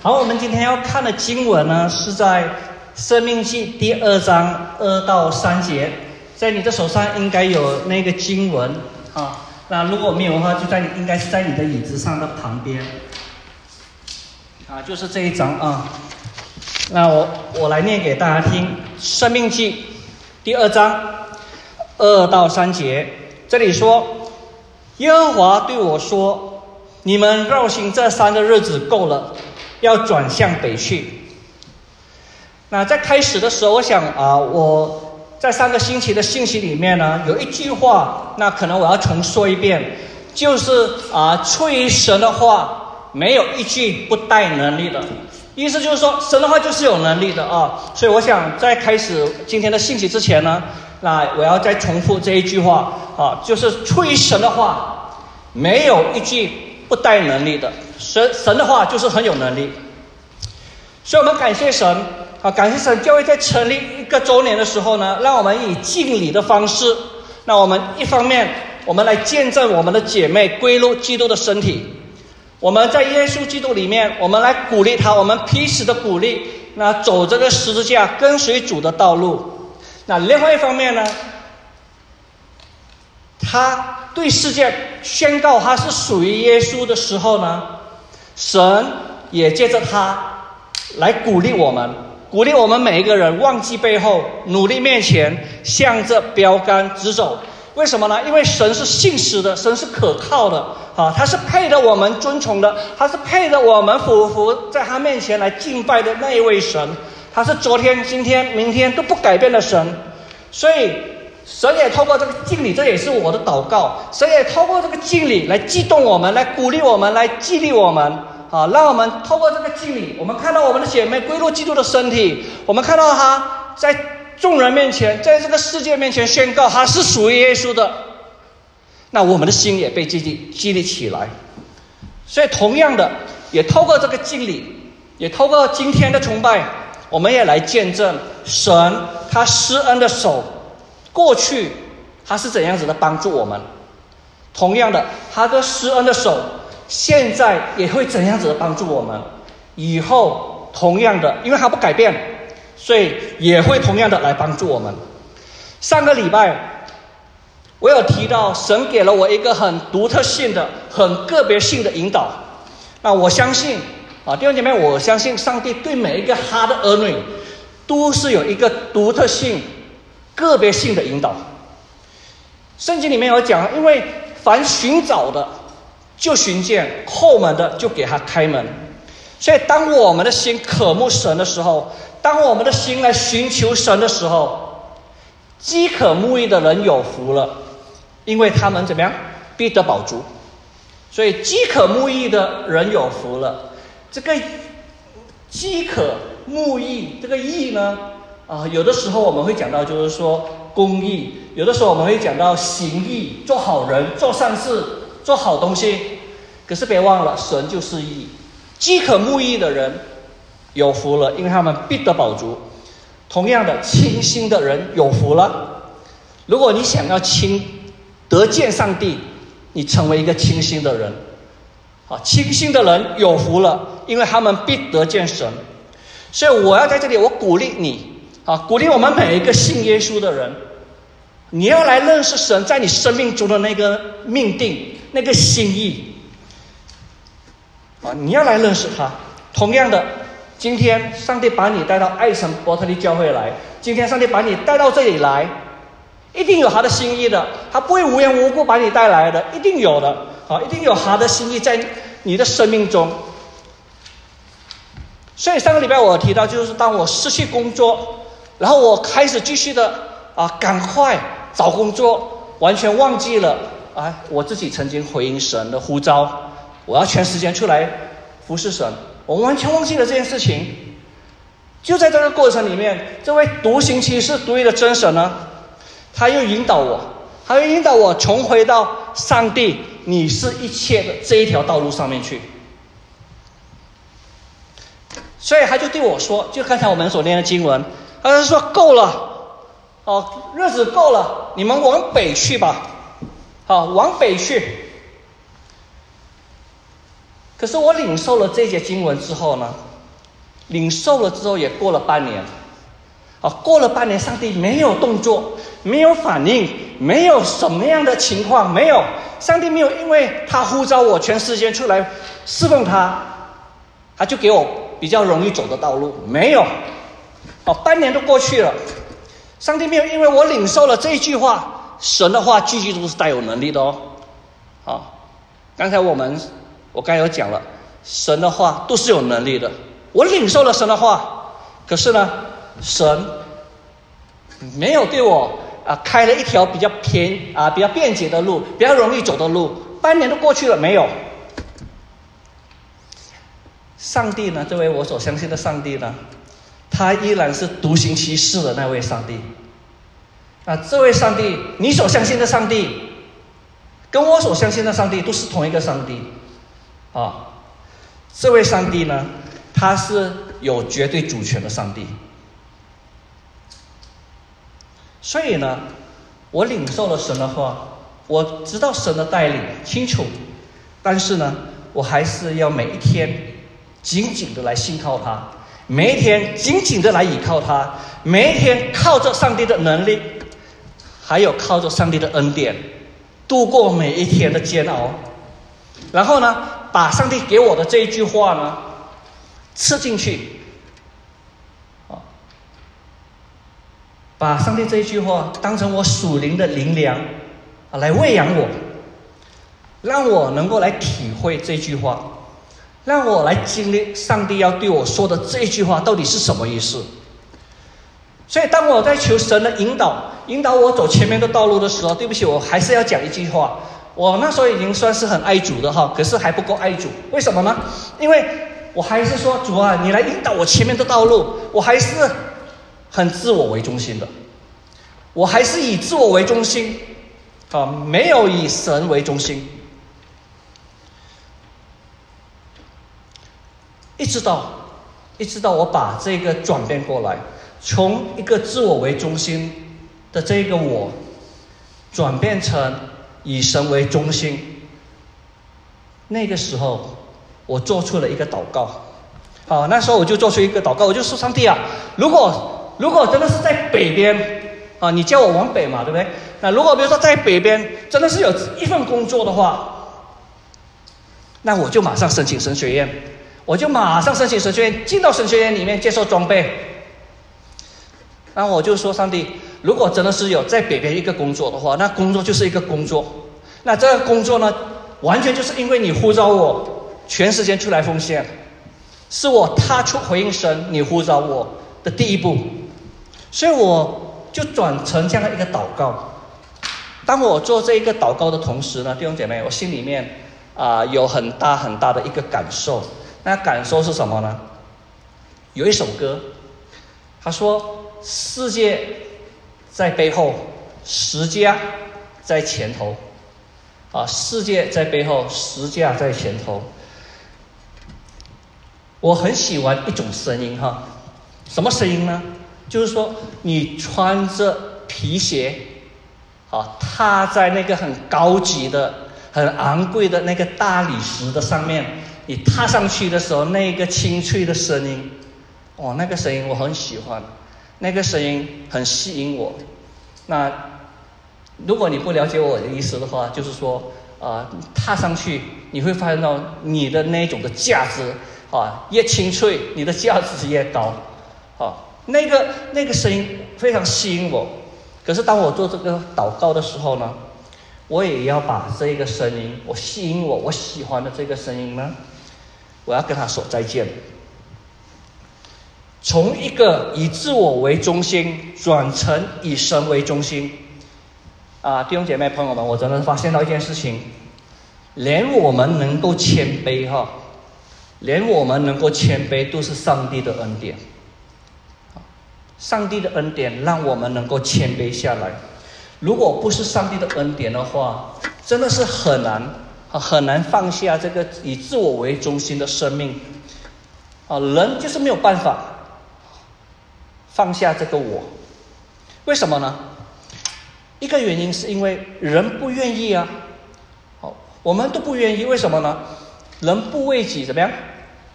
好，我们今天要看的经文呢，是在《生命记》第二章二到三节，在你的手上应该有那个经文啊。那如果没有的话，就在你应该是在你的椅子上的旁边啊，就是这一章啊。那我我来念给大家听，《生命记》第二章二到三节，这里说：耶和华对我说：“你们绕行这三个日子够了。”要转向北去。那在开始的时候，我想啊，我在上个星期的信息里面呢，有一句话，那可能我要重说一遍，就是啊，出于神的话，没有一句不带能力的。意思就是说，神的话就是有能力的啊。所以我想在开始今天的信息之前呢，那我要再重复这一句话啊，就是出于神的话，没有一句不带能力的。神神的话就是很有能力，所以我们感谢神啊，感谢神教会在成立一个周年的时候呢，让我们以敬礼的方式，那我们一方面我们来见证我们的姐妹归入基督的身体，我们在耶稣基督里面，我们来鼓励他，我们彼此的鼓励，那走这个十字架跟随主的道路，那另外一方面呢，他对世界宣告他是属于耶稣的时候呢。神也借着他来鼓励我们，鼓励我们每一个人忘记背后，努力面前，向着标杆直走。为什么呢？因为神是信实的，神是可靠的，啊，他是配得我们尊崇的，他是配得我们俯伏在他面前来敬拜的那一位神。他是昨天、今天、明天都不改变的神。所以，神也透过这个敬礼，这也是我的祷告。神也透过这个敬礼来激动我们，来鼓励我们，来激励我们。好，让我们透过这个敬礼，我们看到我们的姐妹归入基督的身体，我们看到她在众人面前，在这个世界面前宣告她是属于耶稣的，那我们的心也被激励激励起来。所以，同样的，也透过这个敬礼，也透过今天的崇拜，我们也来见证神他施恩的手，过去他是怎样子的帮助我们，同样的，他的施恩的手。现在也会怎样子的帮助我们？以后同样的，因为他不改变，所以也会同样的来帮助我们。上个礼拜我有提到，神给了我一个很独特性的、很个别性的引导。那我相信啊，弟兄姐妹，我相信上帝对每一个他的儿女都是有一个独特性、个别性的引导。圣经里面有讲，因为凡寻找的。就寻见后门的，就给他开门。所以，当我们的心渴慕神的时候，当我们的心来寻求神的时候，饥渴慕义的人有福了，因为他们怎么样，必得饱足。所以，饥渴慕义的人有福了。这个饥渴慕义，这个义呢，啊，有的时候我们会讲到，就是说公义；有的时候我们会讲到行义，做好人，做善事。做好东西，可是别忘了，神就是义，饥渴慕义的人有福了，因为他们必得饱足。同样的，清心的人有福了。如果你想要清得见上帝，你成为一个清心的人，啊，清心的人有福了，因为他们必得见神。所以我要在这里，我鼓励你，啊，鼓励我们每一个信耶稣的人，你要来认识神在你生命中的那个命定。那个心意啊，你要来认识他。同样的，今天上帝把你带到爱神伯特利教会来，今天上帝把你带到这里来，一定有他的心意的，他不会无缘无故把你带来的，一定有的啊，一定有他的心意在你的生命中。所以上个礼拜我提到，就是当我失去工作，然后我开始继续的啊，赶快找工作，完全忘记了。啊！我自己曾经回应神的呼召，我要全时间出来服侍神。我完全忘记了这件事情。就在这个过程里面，这位独行骑士、独一的真神呢，他又引导我，他又引导我重回到上帝，你是一切的这一条道路上面去。所以他就对我说：“就刚才我们所念的经文，他就说够了，哦，日子够了，你们往北去吧。”好，往北去。可是我领受了这些经文之后呢，领受了之后也过了半年，啊，过了半年，上帝没有动作，没有反应，没有什么样的情况，没有，上帝没有因为他呼召我全世界出来侍奉他，他就给我比较容易走的道路，没有，哦，半年都过去了，上帝没有因为我领受了这一句话，神的话句句都是带有能力的哦，好，刚才我们我刚才有讲了，神的话都是有能力的。我领受了神的话，可是呢，神没有对我啊开了一条比较偏啊比较便捷的路，比较容易走的路。半年都过去了，没有。上帝呢？这位我所相信的上帝呢？他依然是独行其事的那位上帝。啊，这位上帝，你所相信的上帝，跟我所相信的上帝都是同一个上帝。啊，这位上帝呢？他是有绝对主权的上帝，所以呢，我领受了神的话，我知道神的带领清楚，但是呢，我还是要每一天紧紧的来信靠他，每一天紧紧的来倚靠他，每一天靠着上帝的能力，还有靠着上帝的恩典，度过每一天的煎熬，然后呢，把上帝给我的这一句话呢。吃进去，啊，把上帝这一句话当成我属灵的灵粮，啊，来喂养我，让我能够来体会这句话，让我来经历上帝要对我说的这一句话到底是什么意思。所以，当我在求神的引导，引导我走前面的道路的时候，对不起，我还是要讲一句话。我那时候已经算是很爱主的哈，可是还不够爱主，为什么呢？因为。我还是说主啊，你来引导我前面的道路。我还是很自我为中心的，我还是以自我为中心，啊，没有以神为中心。一直到，一直到我把这个转变过来，从一个自我为中心的这个我，转变成以神为中心，那个时候。我做出了一个祷告，好，那时候我就做出一个祷告，我就说：上帝啊，如果如果真的是在北边啊，你叫我往北嘛，对不对？那如果比如说在北边真的是有一份工作的话，那我就马上申请神学院，我就马上申请神学院，进到神学院里面接受装备。那我就说：上帝，如果真的是有在北边一个工作的话，那工作就是一个工作，那这个工作呢，完全就是因为你呼召我。全时间出来奉献，是我踏出回应神你呼召我的第一步，所以我就转成这样的一个祷告。当我做这一个祷告的同时呢，弟兄姐妹，我心里面啊有很大很大的一个感受。那感受是什么呢？有一首歌，他说：“世界在背后，十家在前头。”啊，世界在背后，十架在前头。我很喜欢一种声音哈，什么声音呢？就是说你穿着皮鞋，啊，踏在那个很高级的、很昂贵的那个大理石的上面，你踏上去的时候，那个清脆的声音，哦，那个声音我很喜欢，那个声音很吸引我。那如果你不了解我的意思的话，就是说啊，踏上去你会发现到你的那种的价值。啊，越清脆，你的价值越高。啊，那个那个声音非常吸引我。可是当我做这个祷告的时候呢，我也要把这个声音，我吸引我我喜欢的这个声音呢，我要跟他说再见。从一个以自我为中心转成以神为中心。啊，弟兄姐妹朋友们，我真的发现到一件事情，连我们能够谦卑哈。连我们能够谦卑，都是上帝的恩典。上帝的恩典让我们能够谦卑下来。如果不是上帝的恩典的话，真的是很难，很难放下这个以自我为中心的生命。啊，人就是没有办法放下这个我。为什么呢？一个原因是因为人不愿意啊。好，我们都不愿意，为什么呢？人不为己怎么样？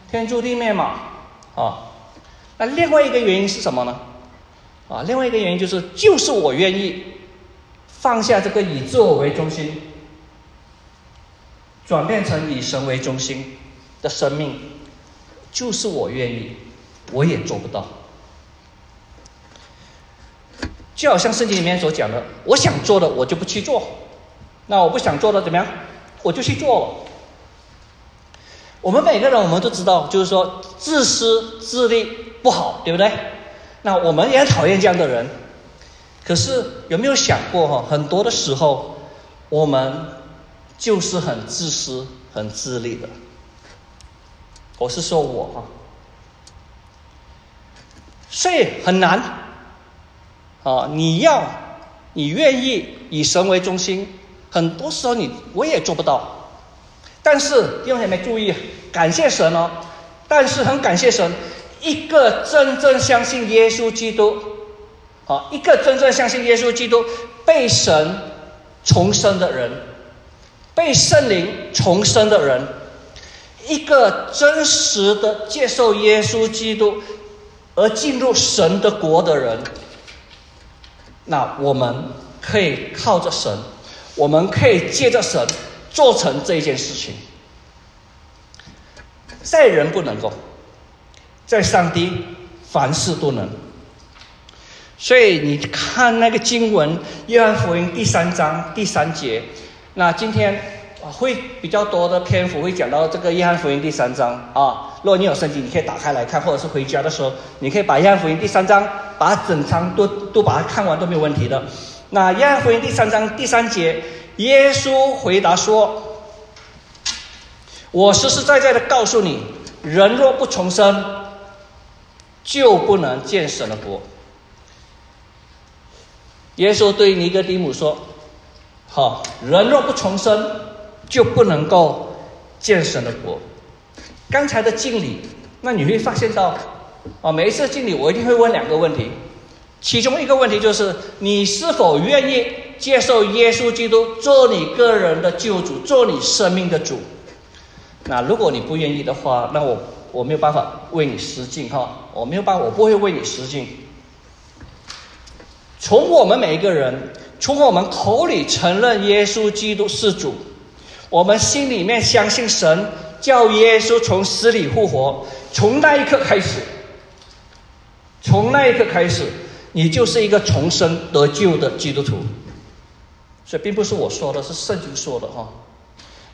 天诛地灭嘛，啊，那另外一个原因是什么呢？啊，另外一个原因就是，就是我愿意放下这个以自我为中心，转变成以神为中心的生命，就是我愿意，我也做不到。就好像圣经里面所讲的，我想做的我就不去做，那我不想做的怎么样，我就去做了。我们每个人我们都知道，就是说自私自利不好，对不对？那我们也讨厌这样的人。可是有没有想过哈？很多的时候，我们就是很自私、很自利的。我是说我哈，所以很难啊！你要你愿意以神为中心，很多时候你我也做不到。但是弟兄姐妹注意，感谢神哦！但是很感谢神，一个真正相信耶稣基督，啊，一个真正相信耶稣基督被神重生的人，被圣灵重生的人，一个真实的接受耶稣基督而进入神的国的人，那我们可以靠着神，我们可以借着神。做成这件事情，在人不能够，在上帝凡事都能。所以你看那个经文《约翰福音》第三章第三节，那今天会比较多的篇幅会讲到这个《约翰福音》第三章啊。如果你有圣经，你可以打开来看，或者是回家的时候，你可以把《约翰福音》第三章把整章都都把它看完都没有问题的。那《约翰福音》第三章第三节。耶稣回答说：“我实实在在的告诉你，人若不重生，就不能见神的国。”耶稣对尼哥底母说：“好，人若不重生，就不能够见神的国。”刚才的敬礼，那你会发现到，啊，每一次敬礼，我一定会问两个问题，其中一个问题就是：你是否愿意？接受耶稣基督做你个人的救主，做你生命的主。那如果你不愿意的话，那我我没有办法为你施敬哈，我没有办法，我不会为你施敬。从我们每一个人，从我们口里承认耶稣基督是主，我们心里面相信神叫耶稣从死里复活，从那一刻开始，从那一刻开始，你就是一个重生得救的基督徒。所以并不是我说的，是圣经说的哈。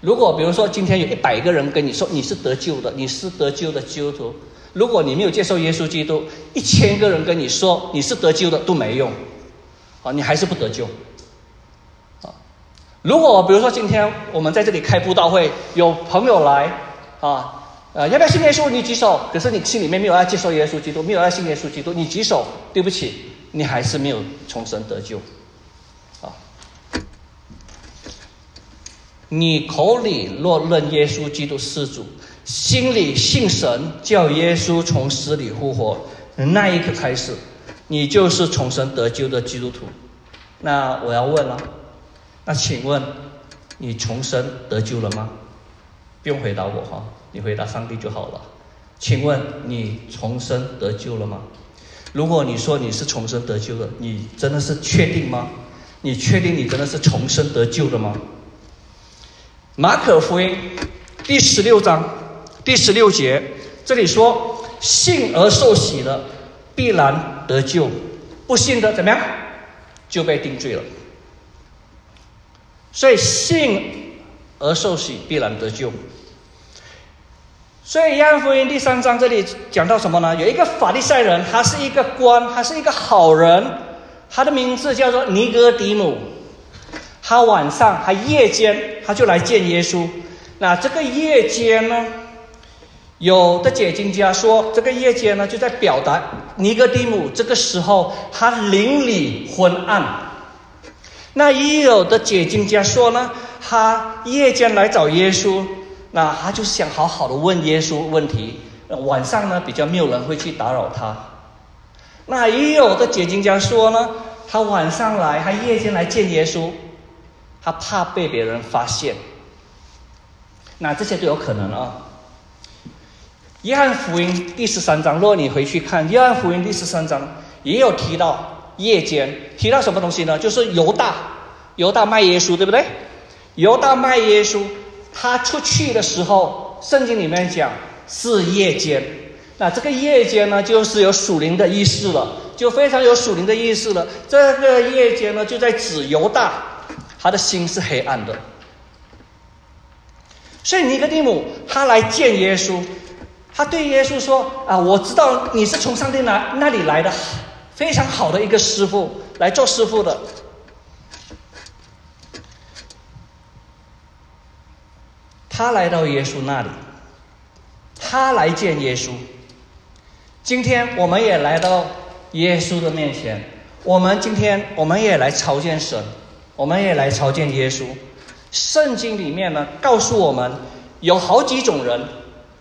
如果比如说今天有一百个人跟你说你是得救的，你是得救的基督徒，如果你没有接受耶稣基督，一千个人跟你说你是得救的都没用，啊，你还是不得救。啊，如果比如说今天我们在这里开布道会，有朋友来啊，呃，要不要信耶稣？你举手。可是你心里面没有爱接受耶稣基督，没有爱信耶稣基督，你举手，对不起，你还是没有重生得救。啊你口里若认耶稣基督是主，心里信神叫耶稣从死里复活，那一刻开始，你就是重生得救的基督徒。那我要问了，那请问你重生得救了吗？不用回答我哈，你回答上帝就好了。请问你重生得救了吗？如果你说你是重生得救的，你真的是确定吗？你确定你真的是重生得救的吗？马可福音第十六章第十六节，这里说：“信而受洗的必然得救，不信的怎么样？就被定罪了。”所以信而受洗必然得救。所以约翰福音第三章这里讲到什么呢？有一个法利赛人，他是一个官，他是一个好人，他的名字叫做尼哥底母。他晚上，他夜间，他就来见耶稣。那这个夜间呢，有的解经家说，这个夜间呢，就在表达尼哥底姆这个时候他邻里昏暗。那也有的解经家说呢，他夜间来找耶稣，那他就想好好的问耶稣问题。晚上呢，比较没有人会去打扰他。那也有的解经家说呢，他晚上来，他夜间来见耶稣。他怕被别人发现，那这些都有可能啊。约翰福音第十三章，若你回去看约翰福音第十三章，也有提到夜间，提到什么东西呢？就是犹大，犹大卖耶稣，对不对？犹大卖耶稣，他出去的时候，圣经里面讲是夜间。那这个夜间呢，就是有属灵的意思了，就非常有属灵的意思了。这个夜间呢，就在指犹大，他的心是黑暗的。所以尼哥底母他来见耶稣，他对耶稣说：“啊，我知道你是从上帝那那里来的，非常好的一个师傅，来做师傅的。”他来到耶稣那里，他来见耶稣。今天我们也来到耶稣的面前，我们今天我们也来朝见神，我们也来朝见耶稣。圣经里面呢，告诉我们有好几种人，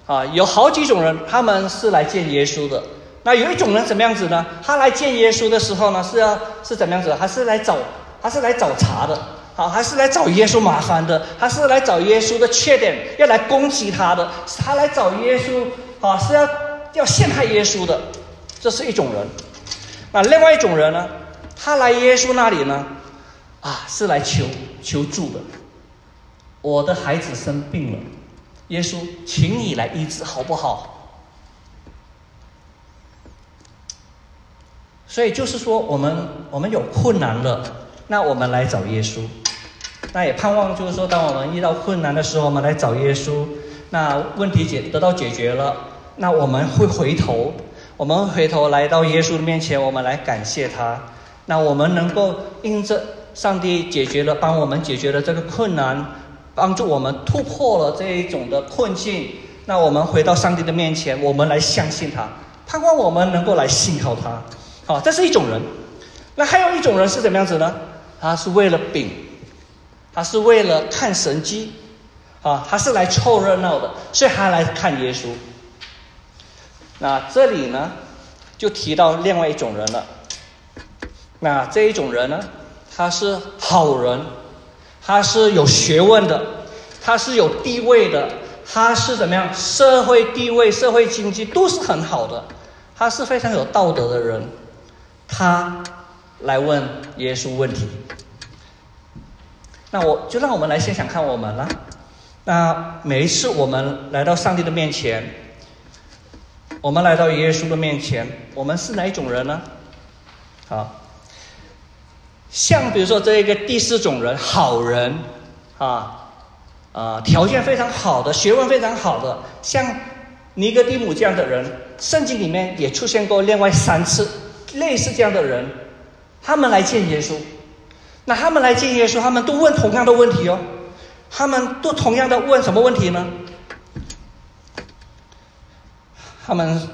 啊，有好几种人，他们是来见耶稣的。那有一种人怎么样子呢？他来见耶稣的时候呢，是要是怎么样子？他是来找，他是来找茬的，好，还是来找耶稣麻烦的？他是来找耶稣的缺点，要来攻击他的？他来找耶稣，啊，是要要陷害耶稣的？这是一种人。那另外一种人呢？他来耶稣那里呢，啊，是来求求助的。我的孩子生病了，耶稣，请你来医治好不好？所以就是说，我们我们有困难了，那我们来找耶稣。那也盼望就是说，当我们遇到困难的时候，我们来找耶稣，那问题解得到解决了，那我们会回头，我们回头来到耶稣的面前，我们来感谢他。那我们能够因着上帝解决了，帮我们解决了这个困难。帮助我们突破了这一种的困境，那我们回到上帝的面前，我们来相信他，盼望我们能够来信靠他。好，这是一种人。那还有一种人是怎么样子呢？他是为了饼，他是为了看神迹，啊，他是来凑热闹的，所以他来看耶稣。那这里呢，就提到另外一种人了。那这一种人呢，他是好人。他是有学问的，他是有地位的，他是怎么样？社会地位、社会经济都是很好的，他是非常有道德的人。他来问耶稣问题，那我就让我们来先想看，我们了。那每一次我们来到上帝的面前，我们来到耶稣的面前，我们是哪一种人呢？好。像比如说这一个第四种人，好人，啊，啊，条件非常好的，学问非常好的，像尼哥底姆这样的人，圣经里面也出现过另外三次类似这样的人，他们来见耶稣，那他们来见耶稣，他们都问同样的问题哦，他们都同样的问什么问题呢？他们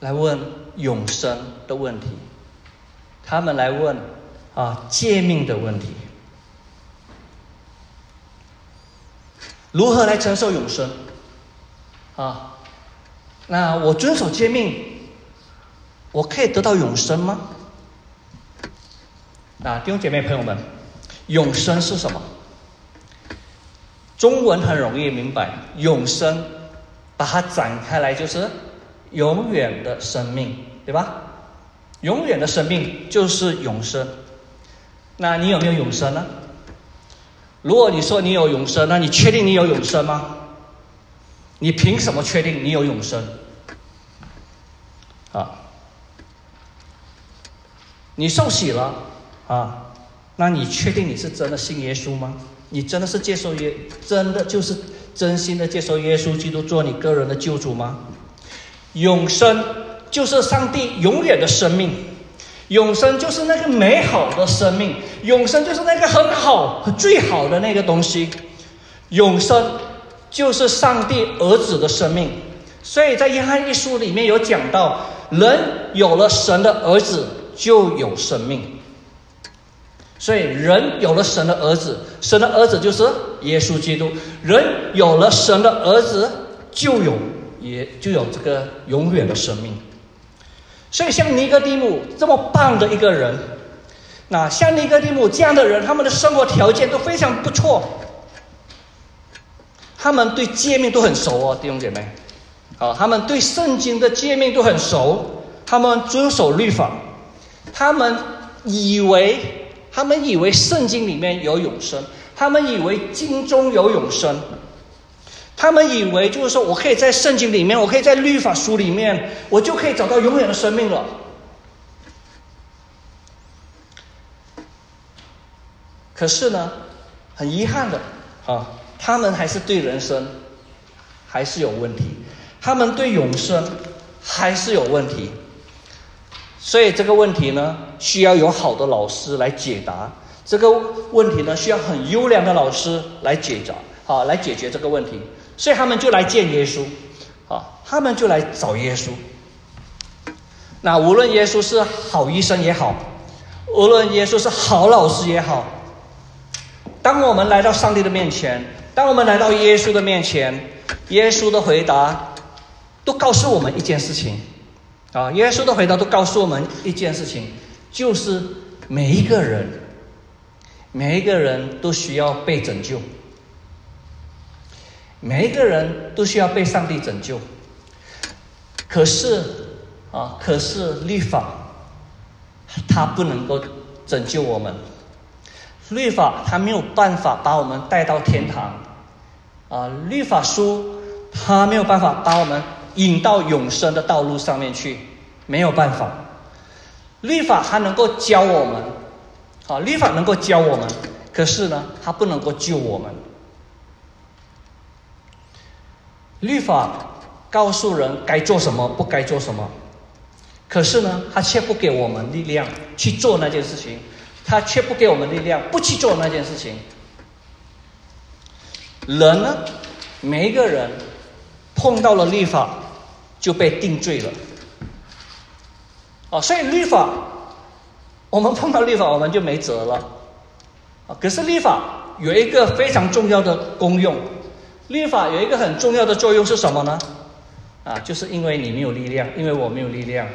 来问永生的问题，他们来问。啊，诫命的问题，如何来承受永生？啊，那我遵守诫命，我可以得到永生吗？啊，弟兄姐妹朋友们，永生是什么？中文很容易明白，永生，把它展开来就是永远的生命，对吧？永远的生命就是永生。那你有没有永生呢？如果你说你有永生，那你确定你有永生吗？你凭什么确定你有永生？啊，你受洗了啊，那你确定你是真的信耶稣吗？你真的是接受耶，真的就是真心的接受耶稣基督做你个人的救主吗？永生就是上帝永远的生命。永生就是那个美好的生命，永生就是那个很好、最好的那个东西。永生就是上帝儿子的生命，所以在约翰一书里面有讲到，人有了神的儿子就有生命。所以人有了神的儿子，神的儿子就是耶稣基督。人有了神的儿子，就有也就有这个永远的生命。所以，像尼哥底母这么棒的一个人，那像尼哥底母这样的人，他们的生活条件都非常不错。他们对诫命都很熟哦，弟兄姐妹，啊，他们对圣经的诫命都很熟，他们遵守律法，他们以为他们以为圣经里面有永生，他们以为经中有永生，他们以为就是说我可以在圣经里面，我可以在律法书里面，我就可以找到永远的生命了。可是呢，很遗憾的啊，他们还是对人生还是有问题，他们对永生还是有问题，所以这个问题呢，需要有好的老师来解答。这个问题呢，需要很优良的老师来解答，啊，来解决这个问题。所以他们就来见耶稣，啊，他们就来找耶稣。那无论耶稣是好医生也好，无论耶稣是好老师也好。当我们来到上帝的面前，当我们来到耶稣的面前，耶稣的回答都告诉我们一件事情，啊，耶稣的回答都告诉我们一件事情，就是每一个人，每一个人都需要被拯救，每一个人都需要被上帝拯救。可是，啊，可是律法，它不能够拯救我们。律法它没有办法把我们带到天堂，啊，律法书它没有办法把我们引到永生的道路上面去，没有办法。律法它能够教我们，啊，律法能够教我们，可是呢，它不能够救我们。律法告诉人该做什么，不该做什么，可是呢，他却不给我们力量去做那件事情。他却不给我们力量，不去做那件事情。人呢，每一个人碰到了律法就被定罪了。哦，所以律法，我们碰到律法我们就没辙了。啊，可是律法有一个非常重要的功用，律法有一个很重要的作用是什么呢？啊，就是因为你没有力量，因为我没有力量，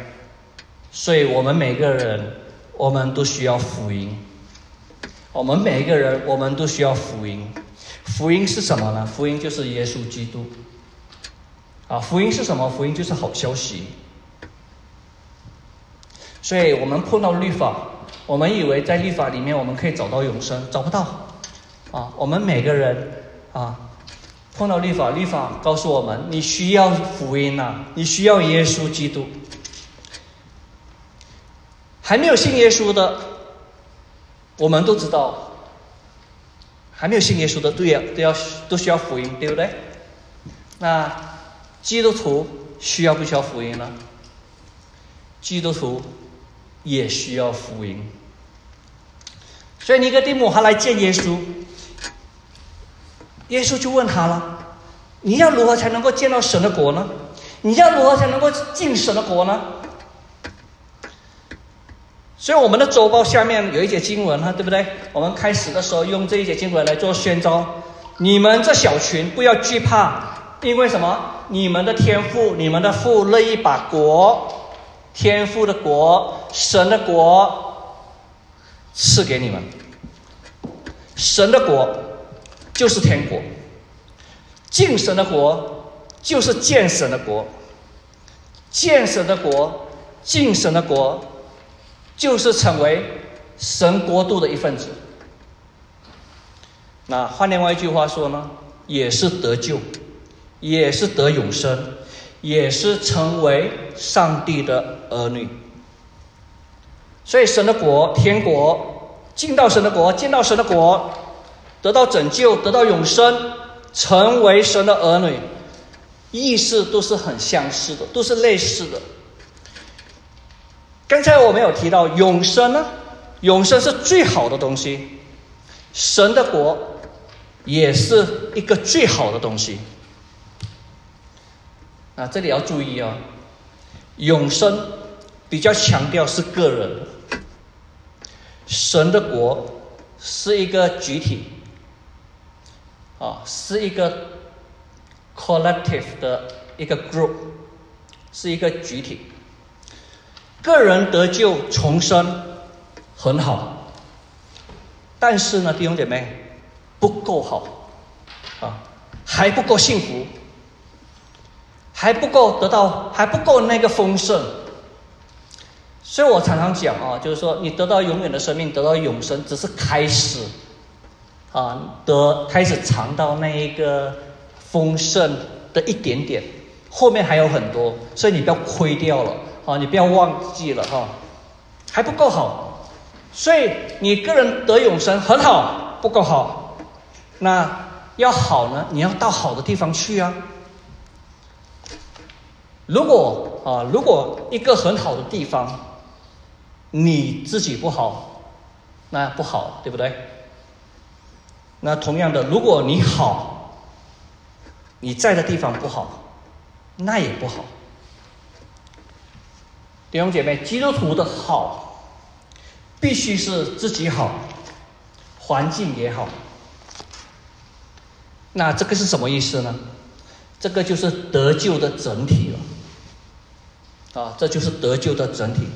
所以我们每个人。我们都需要福音，我们每一个人，我们都需要福音。福音是什么呢？福音就是耶稣基督。啊，福音是什么？福音就是好消息。所以我们碰到律法，我们以为在律法里面我们可以找到永生，找不到。啊，我们每个人啊，碰到律法，律法告诉我们，你需要福音呐，你需要耶稣基督。还没有信耶稣的，我们都知道，还没有信耶稣的都要都要都需要福音，对不对？那基督徒需要不需要福音呢？基督徒也需要福音。所以尼哥底母还来见耶稣，耶稣就问他了：“你要如何才能够见到神的国呢？你要如何才能够进神的国呢？”所以我们的周报下面有一节经文哈，对不对？我们开始的时候用这一节经文来做宣召：你们这小群不要惧怕，因为什么？你们的天赋，你们的父乐意把国，天赋的国，神的国赐给你们。神的国就是天国，敬神的国就是见神的国，见神的国，敬神的国。就是成为神国度的一份子。那换另外一句话说呢，也是得救，也是得永生，也是成为上帝的儿女。所以神的国、天国，进到神的国，见到神的国，得到拯救，得到永生，成为神的儿女，意思都是很相似的，都是类似的。刚才我们有提到永生呢，永生是最好的东西，神的国也是一个最好的东西。啊，这里要注意啊，永生比较强调是个人，神的国是一个集体，啊，是一个 collective 的一个 group，是一个集体。个人得救重生很好，但是呢，弟兄姐妹不够好啊，还不够幸福，还不够得到，还不够那个丰盛。所以我常常讲啊，就是说，你得到永远的生命，得到永生，只是开始，啊，得开始尝到那一个丰盛的一点点，后面还有很多，所以你不要亏掉了啊，你不要忘记了哈，还不够好，所以你个人得永生很好，不够好，那要好呢，你要到好的地方去啊。如果啊，如果一个很好的地方。你自己不好，那不好，对不对？那同样的，如果你好，你在的地方不好，那也不好。弟兄姐妹，基督徒的好，必须是自己好，环境也好。那这个是什么意思呢？这个就是得救的整体了。啊，这就是得救的整体。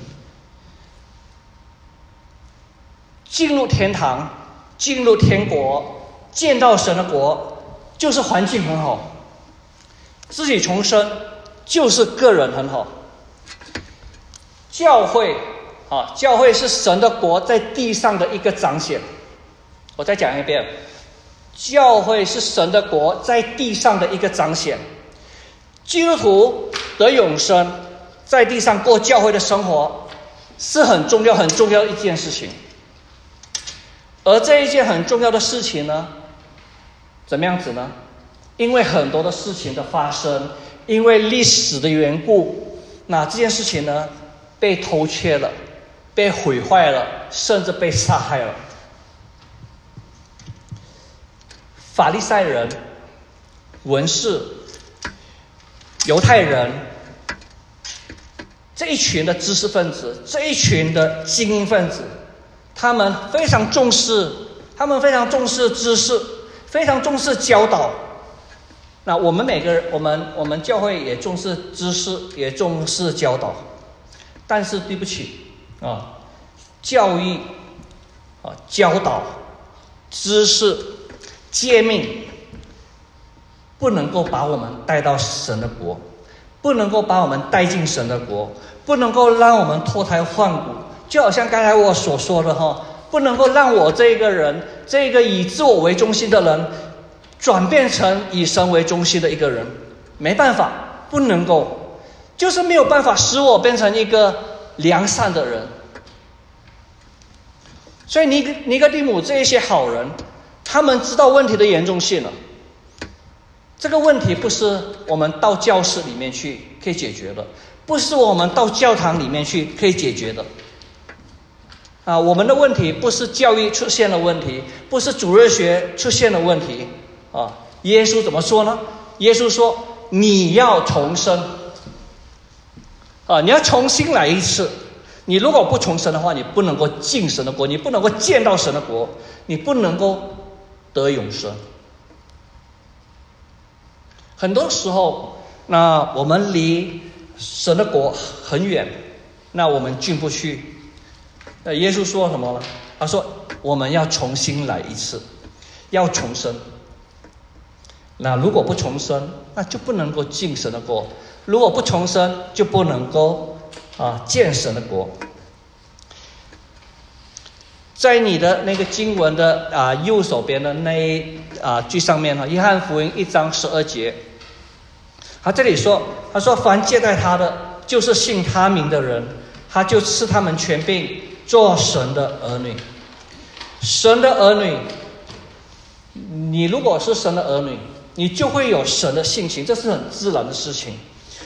进入天堂，进入天国，见到神的国，就是环境很好；自己重生，就是个人很好。教会啊，教会是神的国在地上的一个彰显。我再讲一遍，教会是神的国在地上的一个彰显。基督徒得永生，在地上过教会的生活，是很重要、很重要一件事情。而这一件很重要的事情呢，怎么样子呢？因为很多的事情的发生，因为历史的缘故，那这件事情呢，被偷窃了，被毁坏了，甚至被杀害了。法利赛人、文士、犹太人这一群的知识分子，这一群的精英分子。他们非常重视，他们非常重视知识，非常重视教导。那我们每个人，我们我们教会也重视知识，也重视教导。但是对不起啊，教育啊，教导、知识、诫命，不能够把我们带到神的国，不能够把我们带进神的国，不能够让我们脱胎换骨。就好像刚才我所说的哈，不能够让我这个人，这个以自我为中心的人，转变成以神为中心的一个人，没办法，不能够，就是没有办法使我变成一个良善的人。所以尼尼格蒂姆这一些好人，他们知道问题的严重性了。这个问题不是我们到教室里面去可以解决的，不是我们到教堂里面去可以解决的。啊，我们的问题不是教育出现了问题，不是主日学出现了问题，啊，耶稣怎么说呢？耶稣说：“你要重生，啊，你要重新来一次。你如果不重生的话，你不能够进神的国，你不能够见到神的国，你不能够得永生。很多时候，那我们离神的国很远，那我们进不去。”那耶稣说什么呢？他说：“我们要重新来一次，要重生。那如果不重生，那就不能够进神的国；如果不重生，就不能够啊见神的国。”在你的那个经文的啊右手边的那啊句上面哈，约翰福音一章十二节，他这里说：“他说，凡接待他的，就是信他名的人，他就赐他们权柄。”做神的儿女，神的儿女，你如果是神的儿女，你就会有神的性情，这是很自然的事情。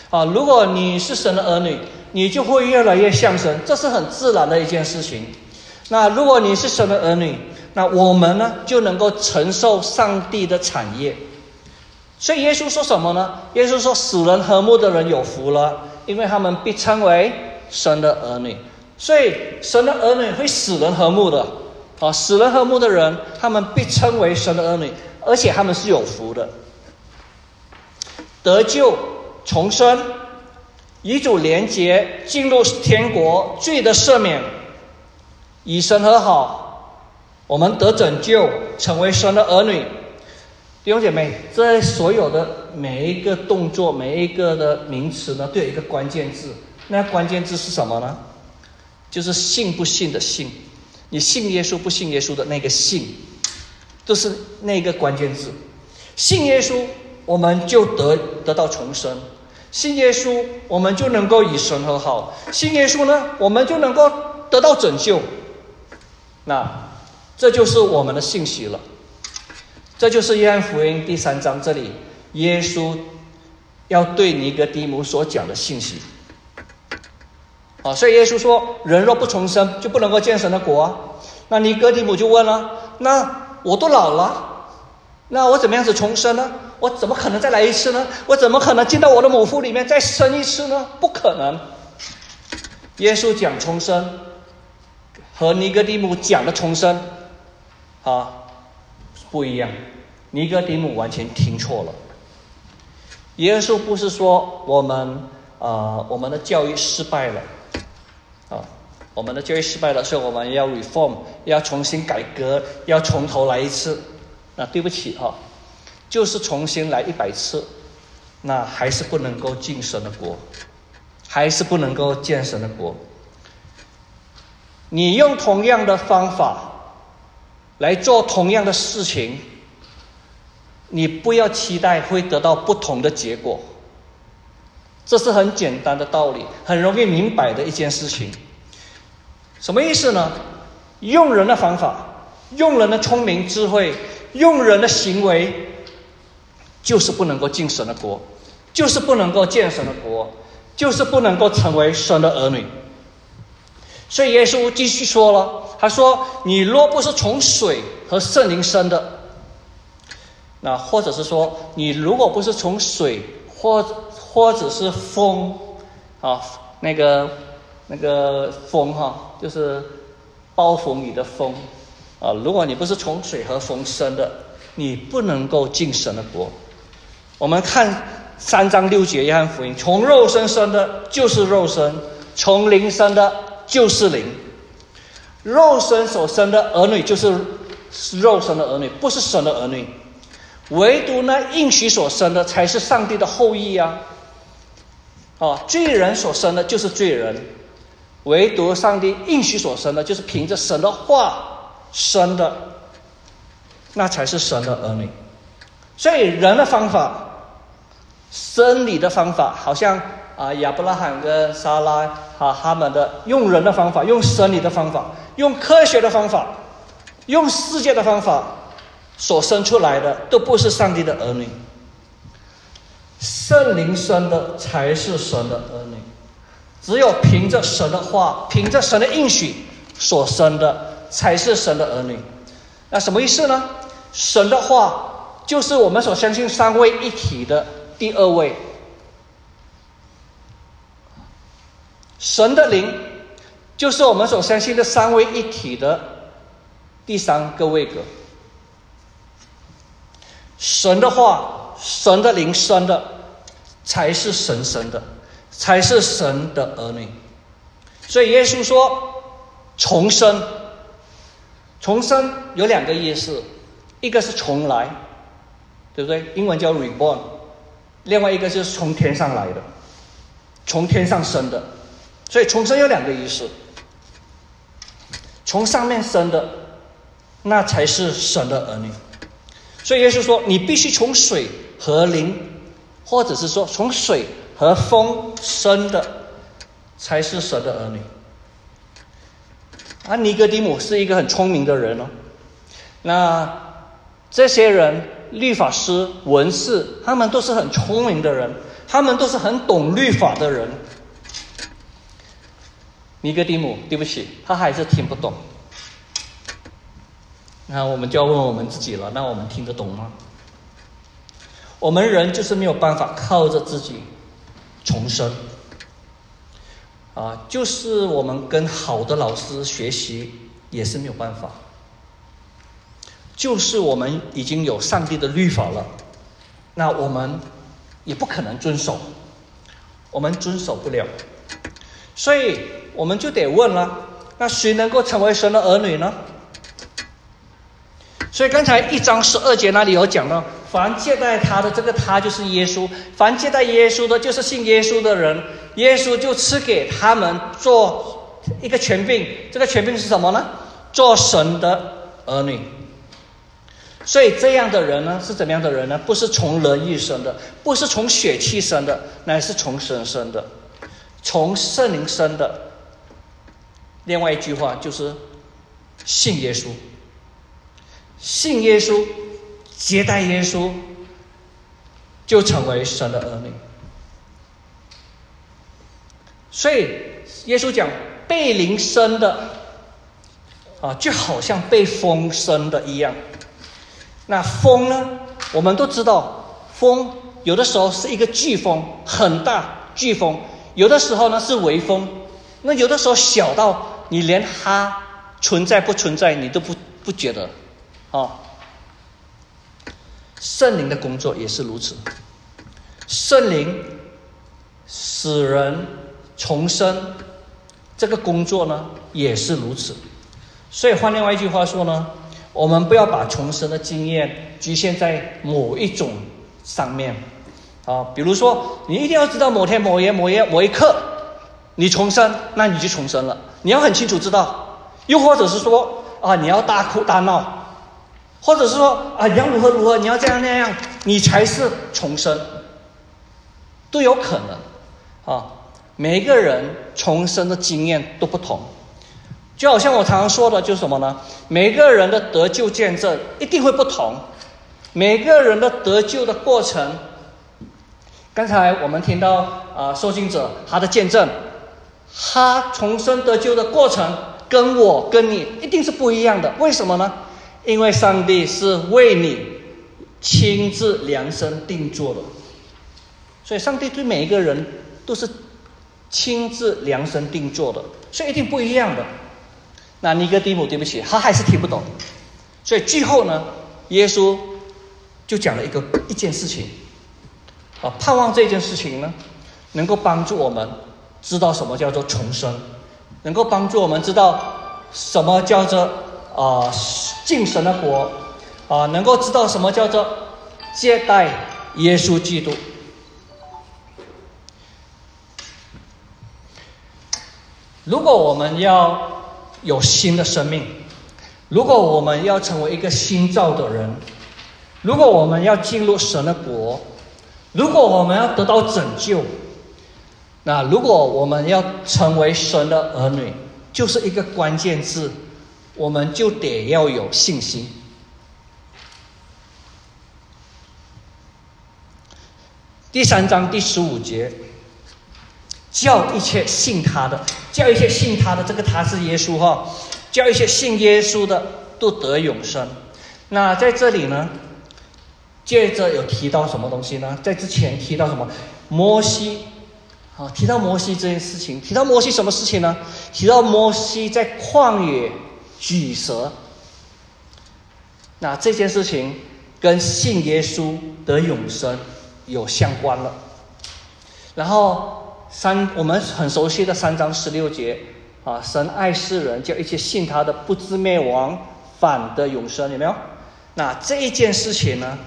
啊，如果你是神的儿女，你就会越来越像神，这是很自然的一件事情。那如果你是神的儿女，那我们呢就能够承受上帝的产业。所以耶稣说什么呢？耶稣说：“死人和睦的人有福了，因为他们被称为神的儿女。”所以，神的儿女会使人和睦的，啊，使人和睦的人，他们被称为神的儿女，而且他们是有福的，得救、重生、与主连结、进入天国、罪的赦免、与神和好，我们得拯救，成为神的儿女，弟兄姐妹，这所有的每一个动作、每一个的名词呢，都有一个关键字。那关键字是什么呢？就是信不信的信。你信耶稣不信耶稣的那个信，都是那个关键字。信耶稣，我们就得得到重生；信耶稣，我们就能够与神和好；信耶稣呢，我们就能够得到拯救。那这就是我们的信息了。这就是约翰福音第三章这里耶稣要对尼哥底母所讲的信息。啊，所以耶稣说：“人若不重生，就不能够见神的国。”啊。那尼哥底母就问了：“那我都老了，那我怎么样子重生呢？我怎么可能再来一次呢？我怎么可能进到我的母腹里面再生一次呢？不可能。”耶稣讲重生，和尼哥底母讲的重生，啊，不一样。尼哥底母完全听错了。耶稣不是说我们啊，我们的教育失败了。啊，我们的教育失败了，所以我们要 reform，要重新改革，要从头来一次。那对不起哈，就是重新来一百次，那还是不能够进神的国，还是不能够见神的国。你用同样的方法来做同样的事情，你不要期待会得到不同的结果。这是很简单的道理，很容易明白的一件事情。什么意思呢？用人的方法，用人的聪明智慧，用人的行为，就是不能够进神的国，就是不能够见神的国，就是不能够成为神的儿女。所以耶稣继续说了，他说：“你若不是从水和圣灵生的，那或者是说，你如果不是从水或……”或者是风，啊，那个那个风哈，就是暴风雨的风，啊，如果你不是从水和风生的，你不能够进神的国。我们看三章六节约翰福音，从肉身生的就是肉身，从灵生的就是灵。肉身所生的儿女就是肉身的儿女，不是神的儿女。唯独那应许所生的才是上帝的后裔啊。哦，罪人所生的就是罪人，唯独上帝应许所生的，就是凭着神的话生的，那才是神的儿女。所以人的方法，生理的方法，好像啊亚伯拉罕跟撒拉啊他们的用人的方法，用生理的方法，用科学的方法，用世界的方法所生出来的，都不是上帝的儿女。圣灵生的才是神的儿女，只有凭着神的话，凭着神的应许所生的，才是神的儿女。那什么意思呢？神的话就是我们所相信三位一体的第二位，神的灵就是我们所相信的三位一体的第三个位格。神的话。神的灵生的，才是神生的，才是神的儿女。所以耶稣说重生，重生有两个意思，一个是重来，对不对？英文叫 reborn，另外一个就是从天上来的，从天上生的。所以重生有两个意思，从上面生的，那才是神的儿女。所以耶稣说，你必须从水。和灵，或者是说从水和风生的，才是神的儿女。啊，尼哥底母是一个很聪明的人哦。那这些人，律法师、文士，他们都是很聪明的人，他们都是很懂律法的人。尼哥底母，对不起，他还是听不懂。那我们就要问我们自己了，那我们听得懂吗？我们人就是没有办法靠着自己重生，啊，就是我们跟好的老师学习也是没有办法，就是我们已经有上帝的律法了，那我们也不可能遵守，我们遵守不了，所以我们就得问了，那谁能够成为神的儿女呢？所以刚才一章十二节那里有讲到。凡接待他的这个他就是耶稣，凡接待耶稣的，就是信耶稣的人，耶稣就赐给他们做一个权柄。这个权柄是什么呢？做神的儿女。所以这样的人呢，是怎么样的人呢？不是从人一生的，不是从血气生的，乃是从神生的，从圣灵生的。另外一句话就是信耶稣，信耶稣，接待耶稣，就成为神的儿女。所以耶稣讲被灵生的啊，就好像被风生的一样。那风呢？我们都知道，风有的时候是一个飓风，很大飓风；有的时候呢是微风，那有的时候小到你连它存在不存在你都不不觉得，啊。圣灵的工作也是如此，圣灵使人重生，这个工作呢也是如此。所以换另外一句话说呢？我们不要把重生的经验局限在某一种上面，啊，比如说你一定要知道某天某夜某夜某一刻你重生，那你就重生了。你要很清楚知道，又或者是说啊，你要大哭大闹，或者是说啊，你要如何如何，你要这样那样，你才是重生，都有可能，啊，每一个人重生的经验都不同。就好像我常常说的，就是什么呢？每个人的得救见证一定会不同，每个人的得救的过程。刚才我们听到啊，受信者他的见证，他重生得救的过程跟我跟你一定是不一样的。为什么呢？因为上帝是为你亲自量身定做的，所以上帝对每一个人都是亲自量身定做的，所以一定不一样的。那尼哥底母，对不起，他还是听不懂，所以最后呢，耶稣就讲了一个一件事情，啊，盼望这件事情呢，能够帮助我们知道什么叫做重生，能够帮助我们知道什么叫做啊敬神的国，啊，能够知道什么叫做接待耶稣基督。如果我们要有新的生命。如果我们要成为一个新造的人，如果我们要进入神的国，如果我们要得到拯救，那如果我们要成为神的儿女，就是一个关键字，我们就得要有信心。第三章第十五节。叫一切信他的，叫一切信他的，这个他是耶稣哈，叫一切信耶稣的都得永生。那在这里呢，接着有提到什么东西呢？在之前提到什么？摩西，啊，提到摩西这件事情，提到摩西什么事情呢？提到摩西在旷野举蛇。那这件事情跟信耶稣得永生有相关了，然后。三，我们很熟悉的三章十六节啊，神爱世人，叫一切信他的不知灭亡，反得永生，有没有？那这一件事情呢，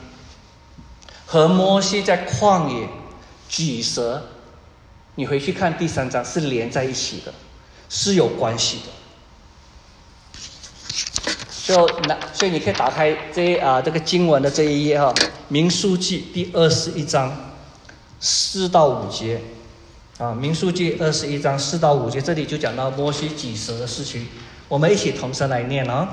和摩西在旷野举蛇，你回去看第三章是连在一起的，是有关系的。就那，所以你可以打开这啊这个经文的这一页哈，《民书记》第二十一章四到五节。啊，《民数记》二十一章四到五节，这里就讲到摩西举蛇的事情。我们一起同声来念啊！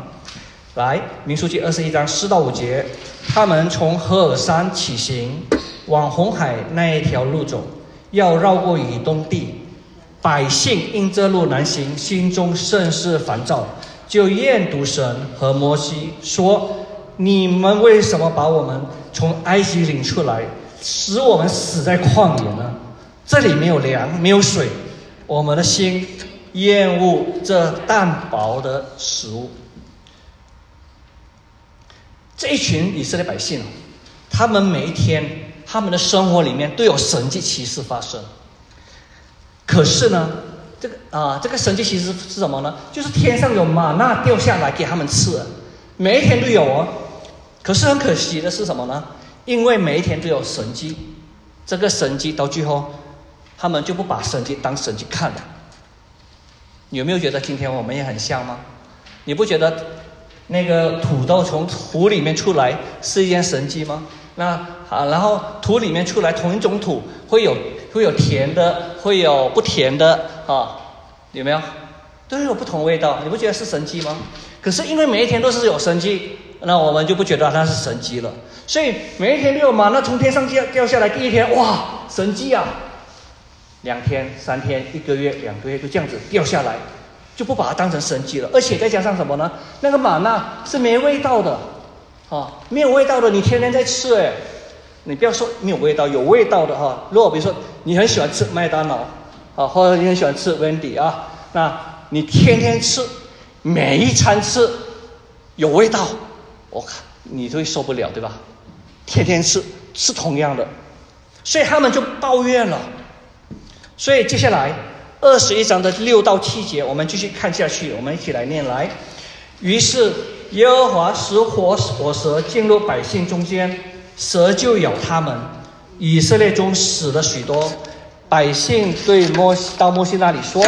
来，《民数记》二十一章四到五节，他们从何尔山起行，往红海那一条路走，要绕过以东地。百姓因这路难行，心中甚是烦躁，就厌读神和摩西，说：“你们为什么把我们从埃及领出来，使我们死在旷野呢？”这里没有粮，没有水，我们的心厌恶这淡薄的食物。这一群以色列百姓，他们每一天，他们的生活里面都有神迹奇事发生。可是呢，这个啊，这个神迹其实是什么呢？就是天上有玛纳掉下来给他们吃，每一天都有哦。可是很可惜的是什么呢？因为每一天都有神迹，这个神迹到最后，他们就不把神迹当神迹看了。有没有觉得今天我们也很像吗？你不觉得那个土豆从土里面出来是一件神迹吗？那啊，然后土里面出来同一种土会有会有甜的，会有不甜的啊，有没有？都有不同味道，你不觉得是神迹吗？可是因为每一天都是有神迹，那我们就不觉得它是神迹了。所以每一天都有嘛，那从天上掉掉下来，第一天哇，神迹啊！两天、三天、一个月、两个月就这样子掉下来，就不把它当成神迹了。而且再加上什么呢？那个玛纳是没味道的，啊，没有味道的，你天天在吃哎，你不要说没有味道，有味道的哈。如果比如说你很喜欢吃麦当劳，啊，或者你很喜欢吃 Wendy 啊，那。你天天吃，每一餐吃，有味道，我看你都会受不了，对吧？天天吃，吃同样的，所以他们就抱怨了。所以接下来二十一章的六到七节，我们继续看下去，我们一起来念来。于是耶和华使火火蛇进入百姓中间，蛇就咬他们，以色列中死了许多。百姓对摩西到摩西那里说。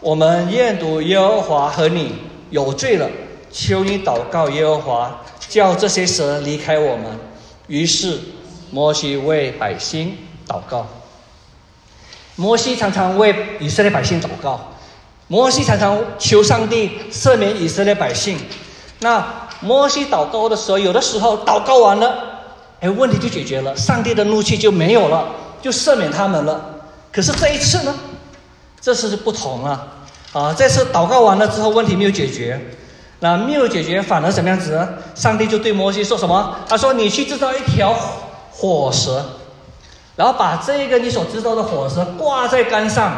我们愿读耶和华和你有罪了，求你祷告耶和华，叫这些蛇离开我们。于是摩西为百姓祷告。摩西常常为以色列百姓祷告，摩西常常求上帝赦免以色列百姓。那摩西祷告的时候，有的时候祷告完了，哎，问题就解决了，上帝的怒气就没有了，就赦免他们了。可是这一次呢？这次是不同啊！啊，这次祷告完了之后，问题没有解决，那没有解决，反而怎么样子呢？上帝就对摩西说什么？他说：“你去制造一条火蛇，然后把这个你所制造的火蛇挂在杆上，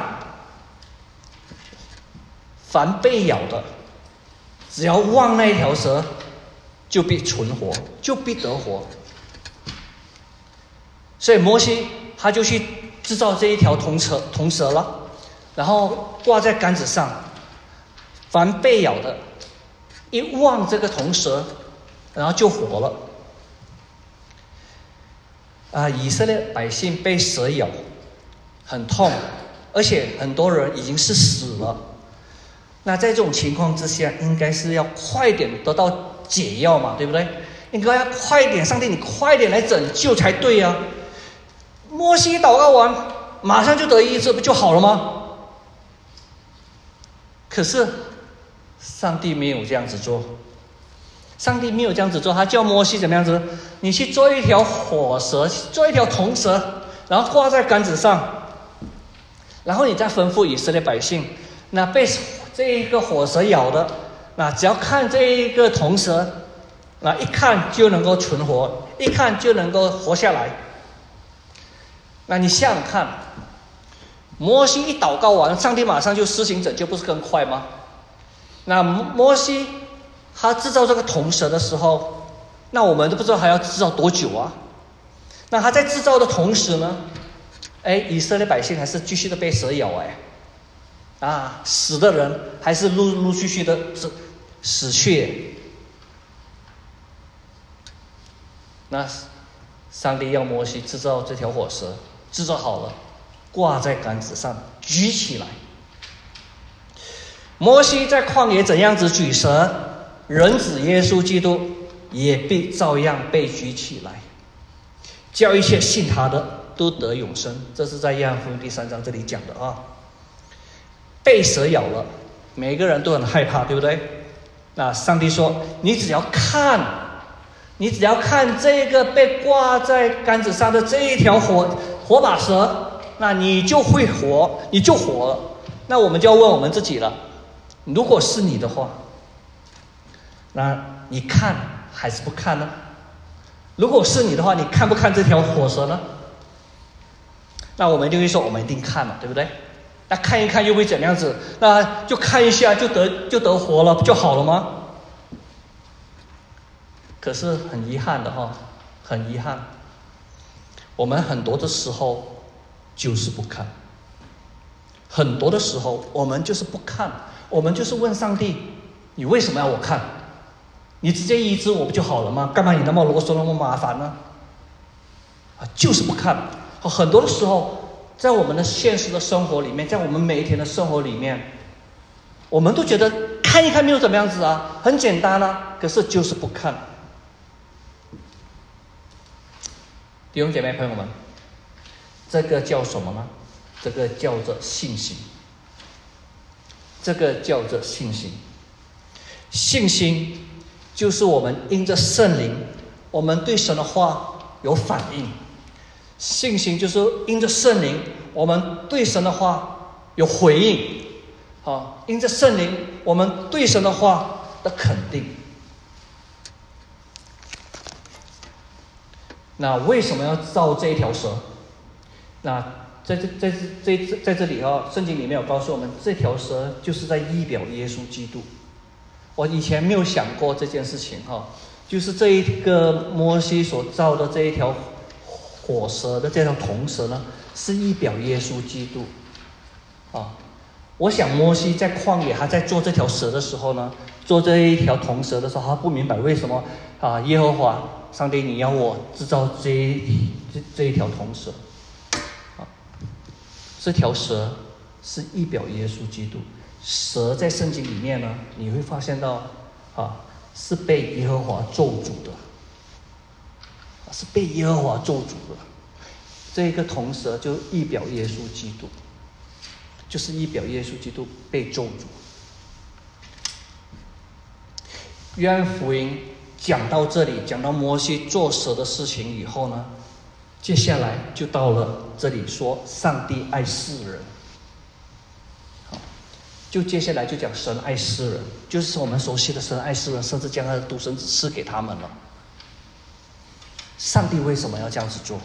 凡被咬的，只要望那一条蛇，就必存活，就必得活。”所以摩西他就去制造这一条铜蛇，铜蛇了。然后挂在杆子上，凡被咬的，一望这个铜蛇，然后就活了。啊，以色列百姓被蛇咬，很痛，而且很多人已经是死了。那在这种情况之下，应该是要快点得到解药嘛，对不对？应该要快点，上帝你快点来拯救才对呀。摩西祷告完，马上就得医治，不就好了吗？可是，上帝没有这样子做。上帝没有这样子做，他叫摩西怎么样子？你去做一条火蛇，做一条铜蛇，然后挂在杆子上，然后你再吩咐以色列百姓，那被这一个火蛇咬的，那只要看这一个铜蛇，那一看就能够存活，一看就能够活下来。那你想想看。摩西一祷告完，上帝马上就施行拯救，不是更快吗？那摩西他制造这个铜蛇的时候，那我们都不知道还要制造多久啊？那他在制造的同时呢，哎，以色列百姓还是继续的被蛇咬哎，啊，死的人还是陆陆续续的死死去。那上帝要摩西制造这条火蛇，制造好了。挂在杆子上，举起来。摩西在旷野怎样子举蛇，人子耶稣基督也必照样被举起来，叫一切信他的都得永生。这是在约翰福音第三章这里讲的啊。被蛇咬了，每个人都很害怕，对不对？那上帝说：“你只要看，你只要看这个被挂在杆子上的这一条火火把蛇。”那你就会活，你就活。那我们就要问我们自己了：如果是你的话，那你看还是不看呢？如果是你的话，你看不看这条火蛇呢？那我们就会说，我们一定看嘛，对不对？那看一看又会怎样子？那就看一下就得就得活了，不就好了吗？可是很遗憾的哈，很遗憾，我们很多的时候。就是不看，很多的时候我们就是不看，我们就是问上帝：你为什么要我看？你直接医治我不就好了吗？干嘛你那么啰嗦那么麻烦呢？啊，就是不看。很多的时候，在我们的现实的生活里面，在我们每一天的生活里面，我们都觉得看一看没有怎么样子啊，很简单啊，可是就是不看。弟兄姐妹朋友们，这个叫什么呢？这个叫做信心。这个叫做信心。信心就是我们因着圣灵，我们对神的话有反应。信心就是因着圣灵，我们对神的话有回应。啊，因着圣灵，我们对神的话的肯定。那为什么要造这一条蛇？那？在这在这这在这里啊，圣经里面有告诉我们，这条蛇就是在意表耶稣基督。我以前没有想过这件事情哈，就是这一个摩西所造的这一条火蛇的这条铜蛇呢，是意表耶稣基督。啊，我想摩西在旷野他在做这条蛇的时候呢，做这一条铜蛇的时候，他不明白为什么啊，耶和华上帝你要我制造这这这一条铜蛇。啊这条蛇是一表耶稣基督。蛇在圣经里面呢，你会发现到，啊，是被耶和华咒诅的，是被耶和华咒诅的。这个铜蛇就一表耶稣基督，就是一表耶稣基督被咒诅。约翰福音讲到这里，讲到摩西做蛇的事情以后呢？接下来就到了这里说，上帝爱世人。就接下来就讲神爱世人，就是我们熟悉的神爱世人，甚至将他的独生子赐给他们了。上帝为什么要这样子做？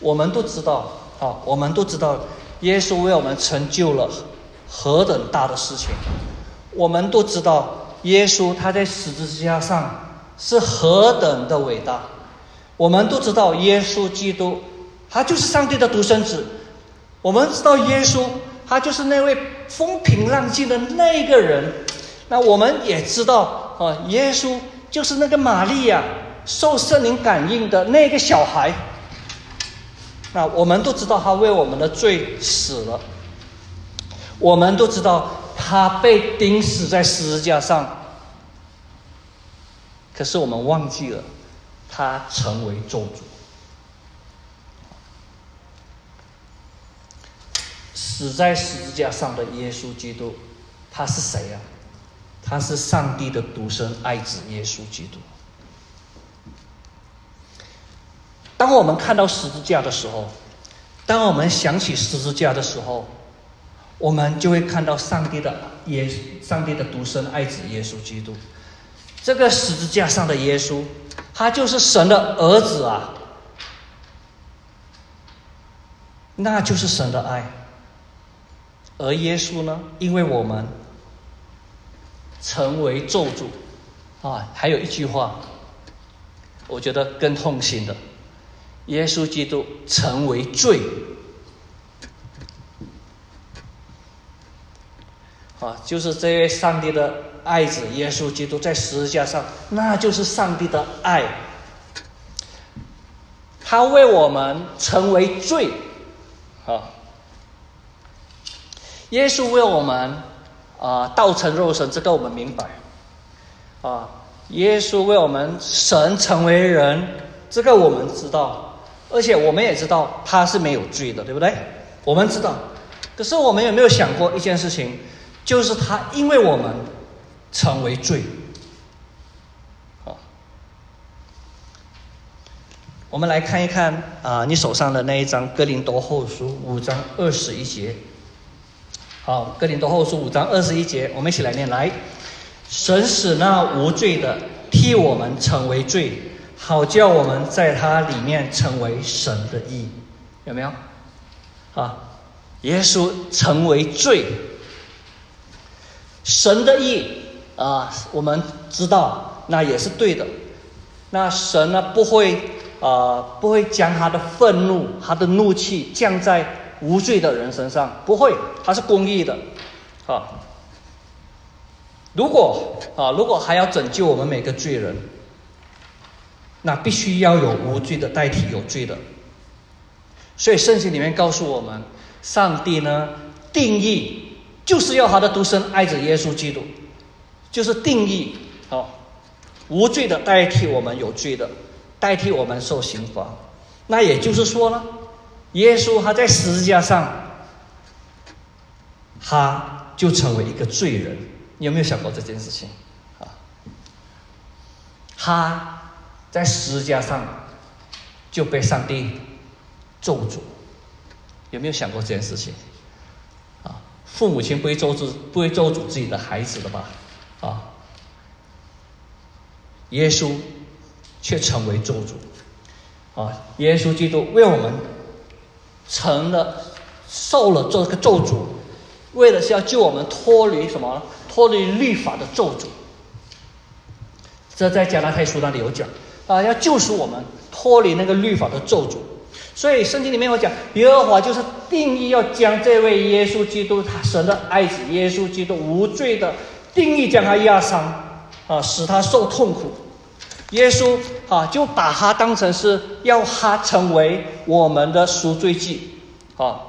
我们都知道，啊，我们都知道，耶稣为我们成就了何等大的事情。我们都知道，耶稣他在十字架上是何等的伟大。我们都知道，耶稣基督，他就是上帝的独生子。我们知道，耶稣他就是那位风平浪静的那个人。那我们也知道，啊，耶稣就是那个玛利亚受圣灵感应的那个小孩。那我们都知道，他为我们的罪死了。我们都知道，他被钉死在十字架上。可是我们忘记了。他成为咒诅，死在十字架上的耶稣基督，他是谁呀？他是上帝的独生爱子耶稣基督。当我们看到十字架的时候，当我们想起十字架的时候，我们就会看到上帝的耶，上帝的独生爱子耶稣基督。这个十字架上的耶稣。他就是神的儿子啊，那就是神的爱。而耶稣呢，因为我们成为咒诅啊，还有一句话，我觉得更痛心的：耶稣基督成为罪啊，就是这位上帝的。爱子耶稣基督在十字架上，那就是上帝的爱。他为我们成为罪，啊！耶稣为我们啊，道成肉身，这个我们明白。啊，耶稣为我们神成为人，这个我们知道，而且我们也知道他是没有罪的，对不对？我们知道。可是我们有没有想过一件事情？就是他因为我们。成为罪，好，我们来看一看啊，你手上的那一张《哥林多后书》五章二十一节。好，《哥林多后书》五章二十一节，我们一起来念：来，神使那无罪的替我们成为罪，好叫我们在他里面成为神的义。有没有？啊，耶稣成为罪，神的意。啊，我们知道那也是对的。那神呢不会啊，不会将他的愤怒、他的怒气降在无罪的人身上，不会，他是公义的。啊，如果啊，如果还要拯救我们每个罪人，那必须要有无罪的代替有罪的。所以圣经里面告诉我们，上帝呢定义就是要他的独生爱子耶稣基督，就是定义哦，无罪的代替我们有罪的，代替我们受刑罚。那也就是说呢，耶稣他在十字架上，他就成为一个罪人。你有没有想过这件事情？啊，他在十字架上就被上帝咒诅，有没有想过这件事情？父母亲不会咒诅不会咒诅自己的孩子的吧？啊，耶稣却成为咒诅。啊，耶稣基督为我们成了受了这个咒诅，为的是要救我们脱离什么？脱离律法的咒诅。这在加拉太书那里有讲啊，要救赎我们脱离那个律法的咒诅。所以圣经里面有讲，耶和华就是定义要将这位耶稣基督，他神的爱子耶稣基督无罪的定义，将他压伤啊，使他受痛苦。耶稣啊，就把他当成是要他成为我们的赎罪祭啊。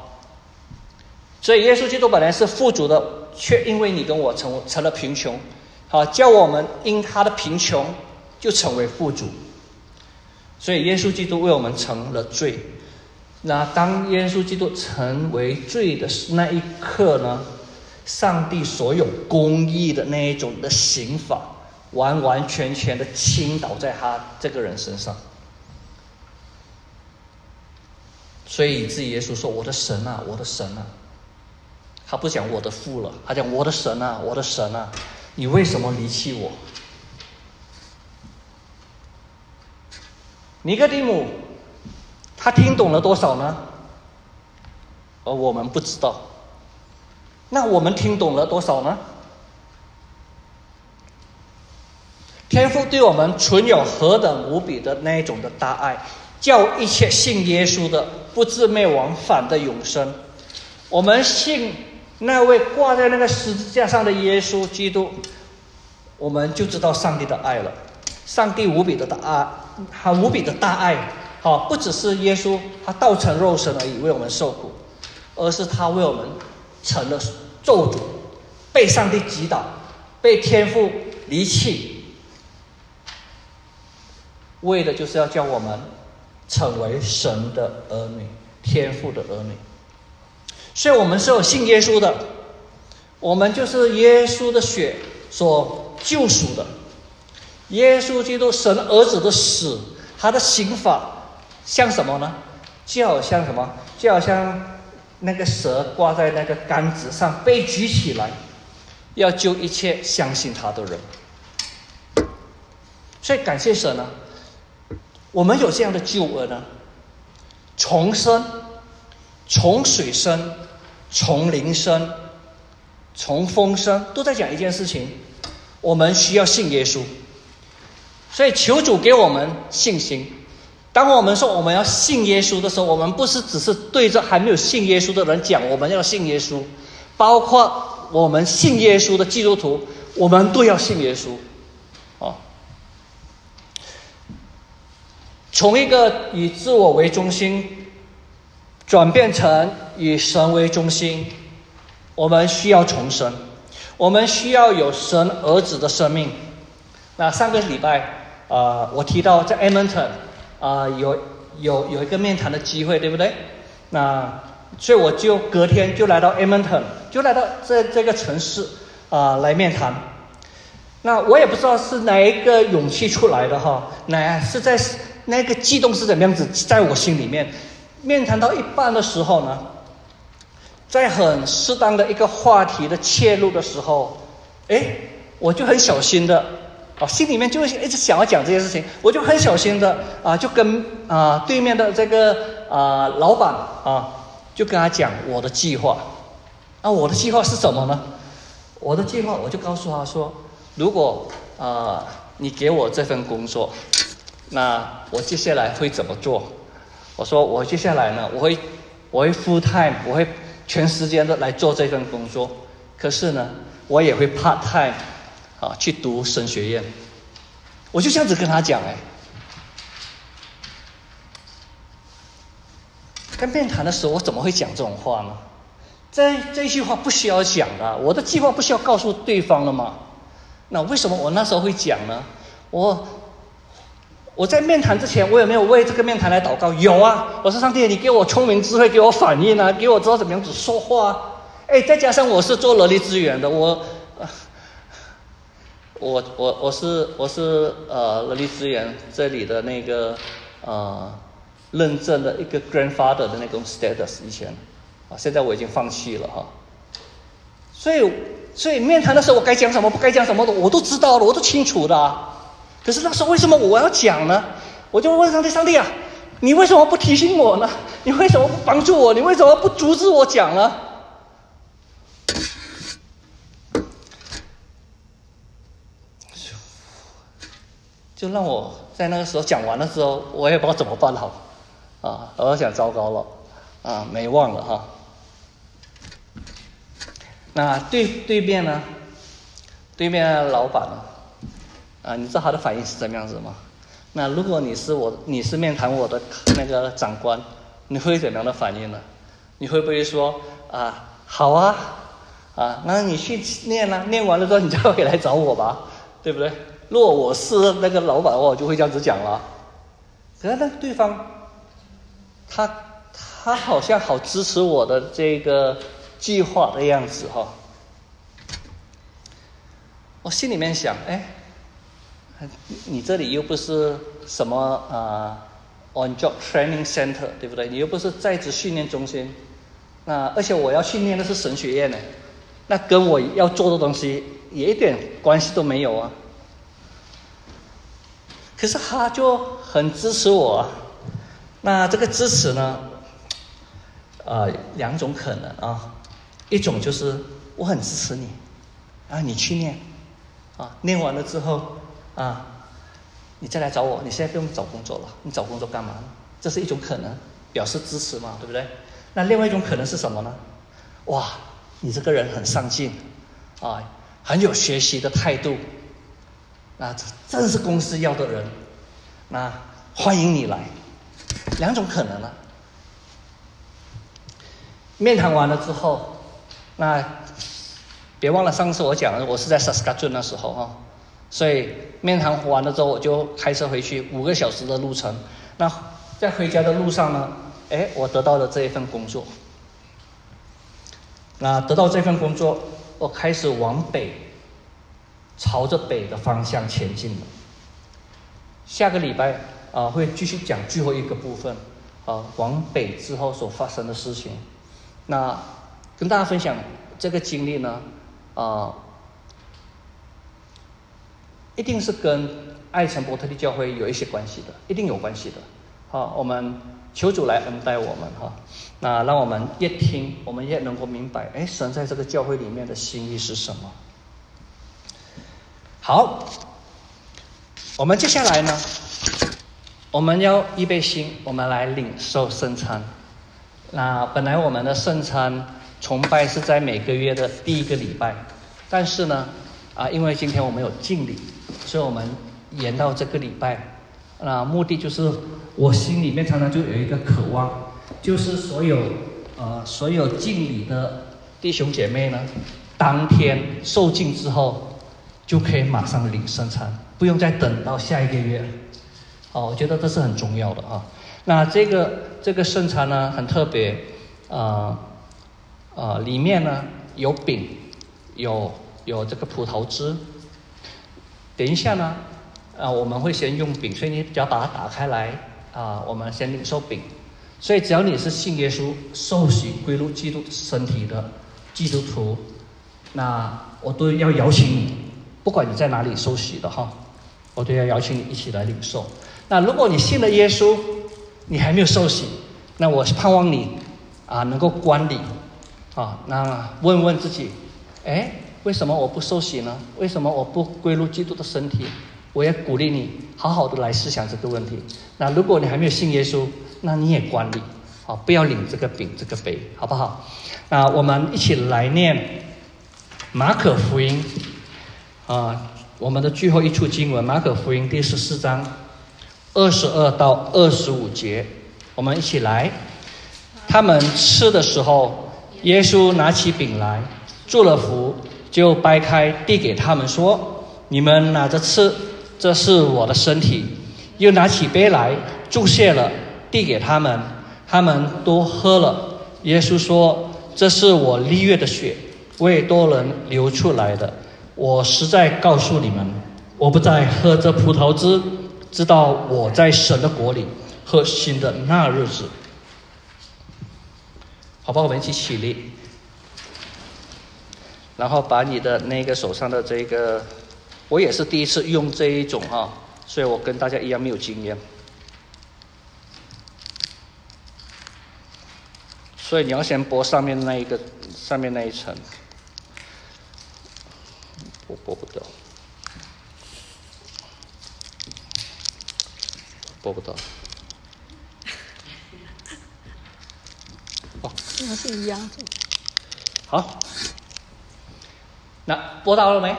所以耶稣基督本来是富足的，却因为你跟我成成了贫穷，好叫我们因他的贫穷就成为富足。所以耶稣基督为我们成了罪。那当耶稣基督成为罪的那一刻呢？上帝所有公义的那一种的刑法。完完全全的倾倒在他这个人身上，所以以至于耶稣说：“我的神啊，我的神啊！”他不讲我的父了，他讲我的神啊，我的神啊！你为什么离弃我？尼哥底母，他听懂了多少呢？而我们不知道。那我们听懂了多少呢？天父对我们存有何等无比的那一种的大爱，叫一切信耶稣的不至灭亡，反的永生。我们信那位挂在那个十字架上的耶稣基督，我们就知道上帝的爱了。上帝无比的大爱，他无比的大爱，好，不只是耶稣他道成肉身而已为我们受苦，而是他为我们成了咒诅，被上帝击倒，被天父离弃。为的就是要叫我们成为神的儿女，天父的儿女。所以，我们是有信耶稣的，我们就是耶稣的血所救赎的。耶稣基督神儿子的死，他的刑法像什么呢？就好像什么？就好像那个蛇挂在那个杆子上被举起来，要救一切相信他的人。所以，感谢神呢。我们有这样的救恩呢，重生、从水生、从灵生、从风生，都在讲一件事情：我们需要信耶稣。所以求主给我们信心。当我们说我们要信耶稣的时候，我们不是只是对着还没有信耶稣的人讲我们要信耶稣，包括我们信耶稣的基督徒，我们都要信耶稣。从一个以自我为中心，转变成以神为中心，我们需要重生，我们需要有神儿子的生命。那上个礼拜，呃，我提到在 Edmonton，啊，有有有一个面谈的机会，对不对？那所以我就隔天就来到 Edmonton，就来到这这个城市啊来面谈。那我也不知道是哪一个勇气出来的哈，哪是在。那个激动是怎么样子？在我心里面，面谈到一半的时候呢，在很适当的一个话题的切入的时候，哎，我就很小心的，啊，心里面就一直想要讲这件事情，我就很小心的啊，就跟啊对面的这个啊老板啊，就跟他讲我的计划，啊，我的计划是什么呢？我的计划我就告诉他说，如果啊你给我这份工作。那我接下来会怎么做？我说我接下来呢，我会我会 full time，我会全时间的来做这份工作。可是呢，我也会 part time，啊，去读神学院。我就这样子跟他讲，哎，跟面谈的时候，我怎么会讲这种话呢？这这句话不需要讲的，我的计划不需要告诉对方了吗？那为什么我那时候会讲呢？我我在面谈之前，我有没有为这个面谈来祷告？有啊，我说上帝，你给我聪明智慧，给我反应啊，给我知道怎么样子说话、啊。哎，再加上我是做人力资源的，我我我我是我是呃人力资源这里的那个呃认证的一个 grandfather 的那种 status 以前，啊，现在我已经放弃了哈。所以所以面谈的时候，我该讲什么不该讲什么的，我都知道了，我都清楚的。可是那时候为什么我要讲呢？我就问上帝：上帝啊，你为什么不提醒我呢？你为什么不帮助我？你为什么不阻止我讲呢？就让我在那个时候讲完了之后，我也不知道怎么办好，啊，我想糟糕了，啊，没忘了哈。那对对面呢？对面老板呢，啊，你知道他的反应是怎么样子吗？那如果你是我，你是面谈我的那个长官，你会怎样的反应呢？你会不会说啊，好啊，啊，那你去念了，念完了之后你再回来找我吧，对不对？如果我是那个老板的话，我就会这样子讲了。可是那对方，他他好像好支持我的这个计划的样子哈。我心里面想，哎，你这里又不是什么啊，on job training center，对不对？你又不是在职训练中心。那而且我要训练的是神学院呢，那跟我要做的东西也一点关系都没有啊。可是他就很支持我，那这个支持呢，呃，两种可能啊，一种就是我很支持你，啊，你去念，啊，念完了之后啊，你再来找我，你现在不用找工作了，你找工作干嘛呢？这是一种可能，表示支持嘛，对不对？那另外一种可能是什么呢？哇，你这个人很上进，啊，很有学习的态度。那这正是公司要的人，那欢迎你来。两种可能了。面谈完了之后，那别忘了上次我讲的，我是在 Saskatchewan 的时候哈，所以面谈完了之后，我就开车回去五个小时的路程。那在回家的路上呢，哎，我得到了这一份工作。那得到这份工作，我开始往北。朝着北的方向前进了。下个礼拜啊，会继续讲最后一个部分啊，往北之后所发生的事情。那跟大家分享这个经历呢，啊，一定是跟爱城伯特利教会有一些关系的，一定有关系的。好，我们求主来恩待我们哈，那让我们越听，我们越能够明白，哎，神在这个教会里面的心意是什么。好，我们接下来呢，我们要预备心，我们来领受圣餐。那本来我们的圣餐崇拜是在每个月的第一个礼拜，但是呢，啊，因为今天我们有敬礼，所以我们延到这个礼拜。那目的就是，我心里面常常就有一个渴望，就是所有呃所有敬礼的弟兄姐妹呢，当天受敬之后。就可以马上领生产，不用再等到下一个月。好，我觉得这是很重要的啊。那这个这个生产呢，很特别，啊啊，里面呢有饼，有有这个葡萄汁。等一下呢，啊，我们会先用饼，所以你只要把它打开来啊，我们先领受饼。所以只要你是信耶稣、受洗归入基督身体的基督徒，那我都要邀请你。不管你在哪里受洗的哈，我都要邀请你一起来领受。那如果你信了耶稣，你还没有受洗，那我是盼望你啊能够观礼啊，那问问自己，哎，为什么我不受洗呢？为什么我不归入基督的身体？我也鼓励你好好的来思想这个问题。那如果你还没有信耶稣，那你也观礼，啊，不要领这个饼这个杯，好不好？那我们一起来念马可福音。啊，我们的最后一处经文《马可福音》第十四章二十二到二十五节，我们一起来。他们吃的时候，耶稣拿起饼来，祝了福，就掰开递给他们说：“你们拿着吃，这是我的身体。”又拿起杯来，祝谢了，递给他们，他们都喝了。耶稣说：“这是我立约的血，为多人流出来的。我实在告诉你们，我不再喝这葡萄汁，直到我在神的国里喝新的那日子。”好吧，我们一起起立，然后把你的那个手上的这个，我也是第一次用这一种哈，所以我跟大家一样没有经验。所以你要先剥上面那一个，上面那一层，我剥不掉，剥不到。哦，那是一样。好，那剥到了没？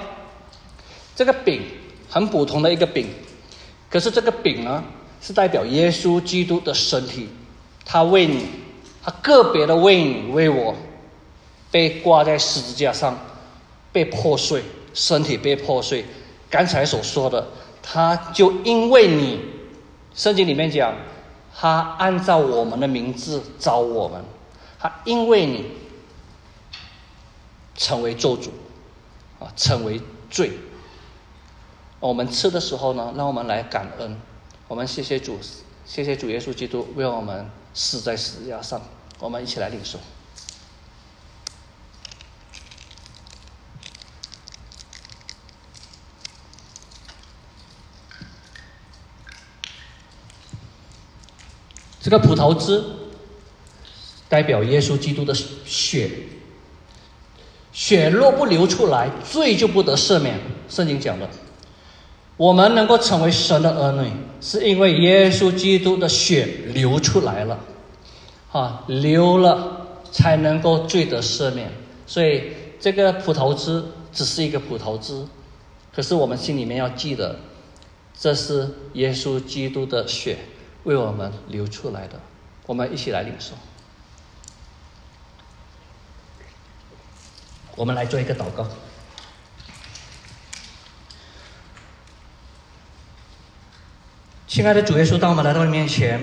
这个饼很普通的一个饼，可是这个饼呢，是代表耶稣基督的身体，他为你。他个别的为你为我，被挂在十字架上，被破碎，身体被破碎。刚才所说的，他就因为你，圣经里面讲，他按照我们的名字招我们，他因为你成为咒主，啊，成为罪。我们吃的时候呢，让我们来感恩，我们谢谢主，谢谢主耶稣基督为我们死在十字架上。我们一起来领受。这个葡萄汁代表耶稣基督的血，血若不流出来，罪就不得赦免。圣经讲的，我们能够成为神的儿女，是因为耶稣基督的血流出来了。啊，流了才能够罪得赦免，所以这个葡萄汁只是一个葡萄汁，可是我们心里面要记得，这是耶稣基督的血为我们流出来的，我们一起来领受。我们来做一个祷告，亲爱的主耶稣，当我们来到你面前，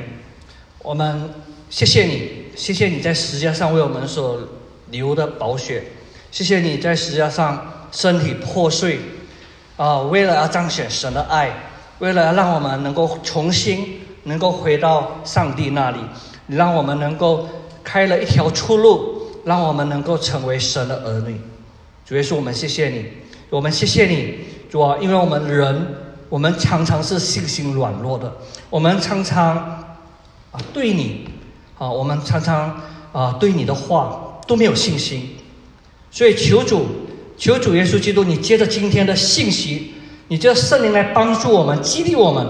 我们。谢谢你，谢谢你在十字架上为我们所流的宝血，谢谢你在十字架上身体破碎，啊，为了要彰显神的爱，为了让我们能够重新能够回到上帝那里，让我们能够开了一条出路，让我们能够成为神的儿女。主耶稣，我们谢谢你，我们谢谢你，主啊，因为我们人，我们常常是信心软弱的，我们常常啊对你。啊，我们常常啊对你的话都没有信心，所以求主，求主耶稣基督，你接着今天的信息，你叫圣灵来帮助我们，激励我们，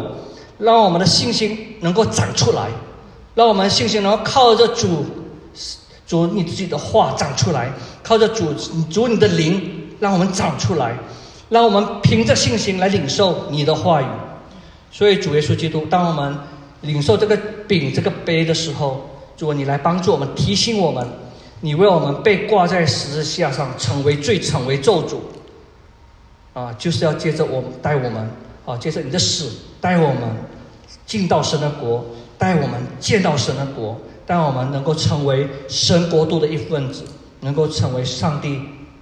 让我们的信心能够长出来，让我们信心能够靠着主，主你自己的话长出来，靠着主主你的灵，让我们长出来，让我们凭着信心来领受你的话语。所以主耶稣基督，当我们领受这个饼这个杯的时候，主，你来帮助我们，提醒我们，你为我们被挂在十字架上，成为罪，成为咒诅，啊，就是要接着我们带我们，啊，接着你的死带我们进到神的国，带我们见到神的国，带我们能够成为神国度的一份子，能够成为上帝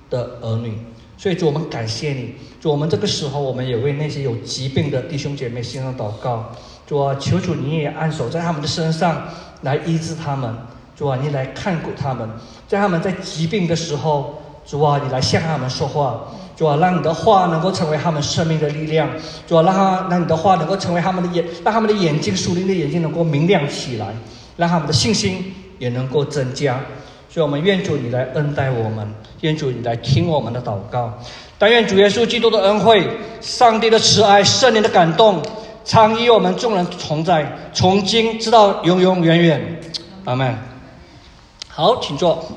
的儿女。所以主，我们感谢你。主，我们这个时候，我们也为那些有疾病的弟兄姐妹献上祷告。主啊，求主你也按手在他们的身上。来医治他们，主啊，你来看顾他们，在他们在疾病的时候，主啊，你来向他们说话，主啊，让你的话能够成为他们生命的力量，主啊，让他让你的话能够成为他们的眼，让他们的眼睛属灵的眼睛能够明亮起来，让他们的信心也能够增加。所以，我们愿主你来恩待我们，愿主你来听我们的祷告，但愿主耶稣基督的恩惠、上帝的慈爱、圣灵的感动。常与我们众人同在，从今直到永永远远，阿门。好，请坐。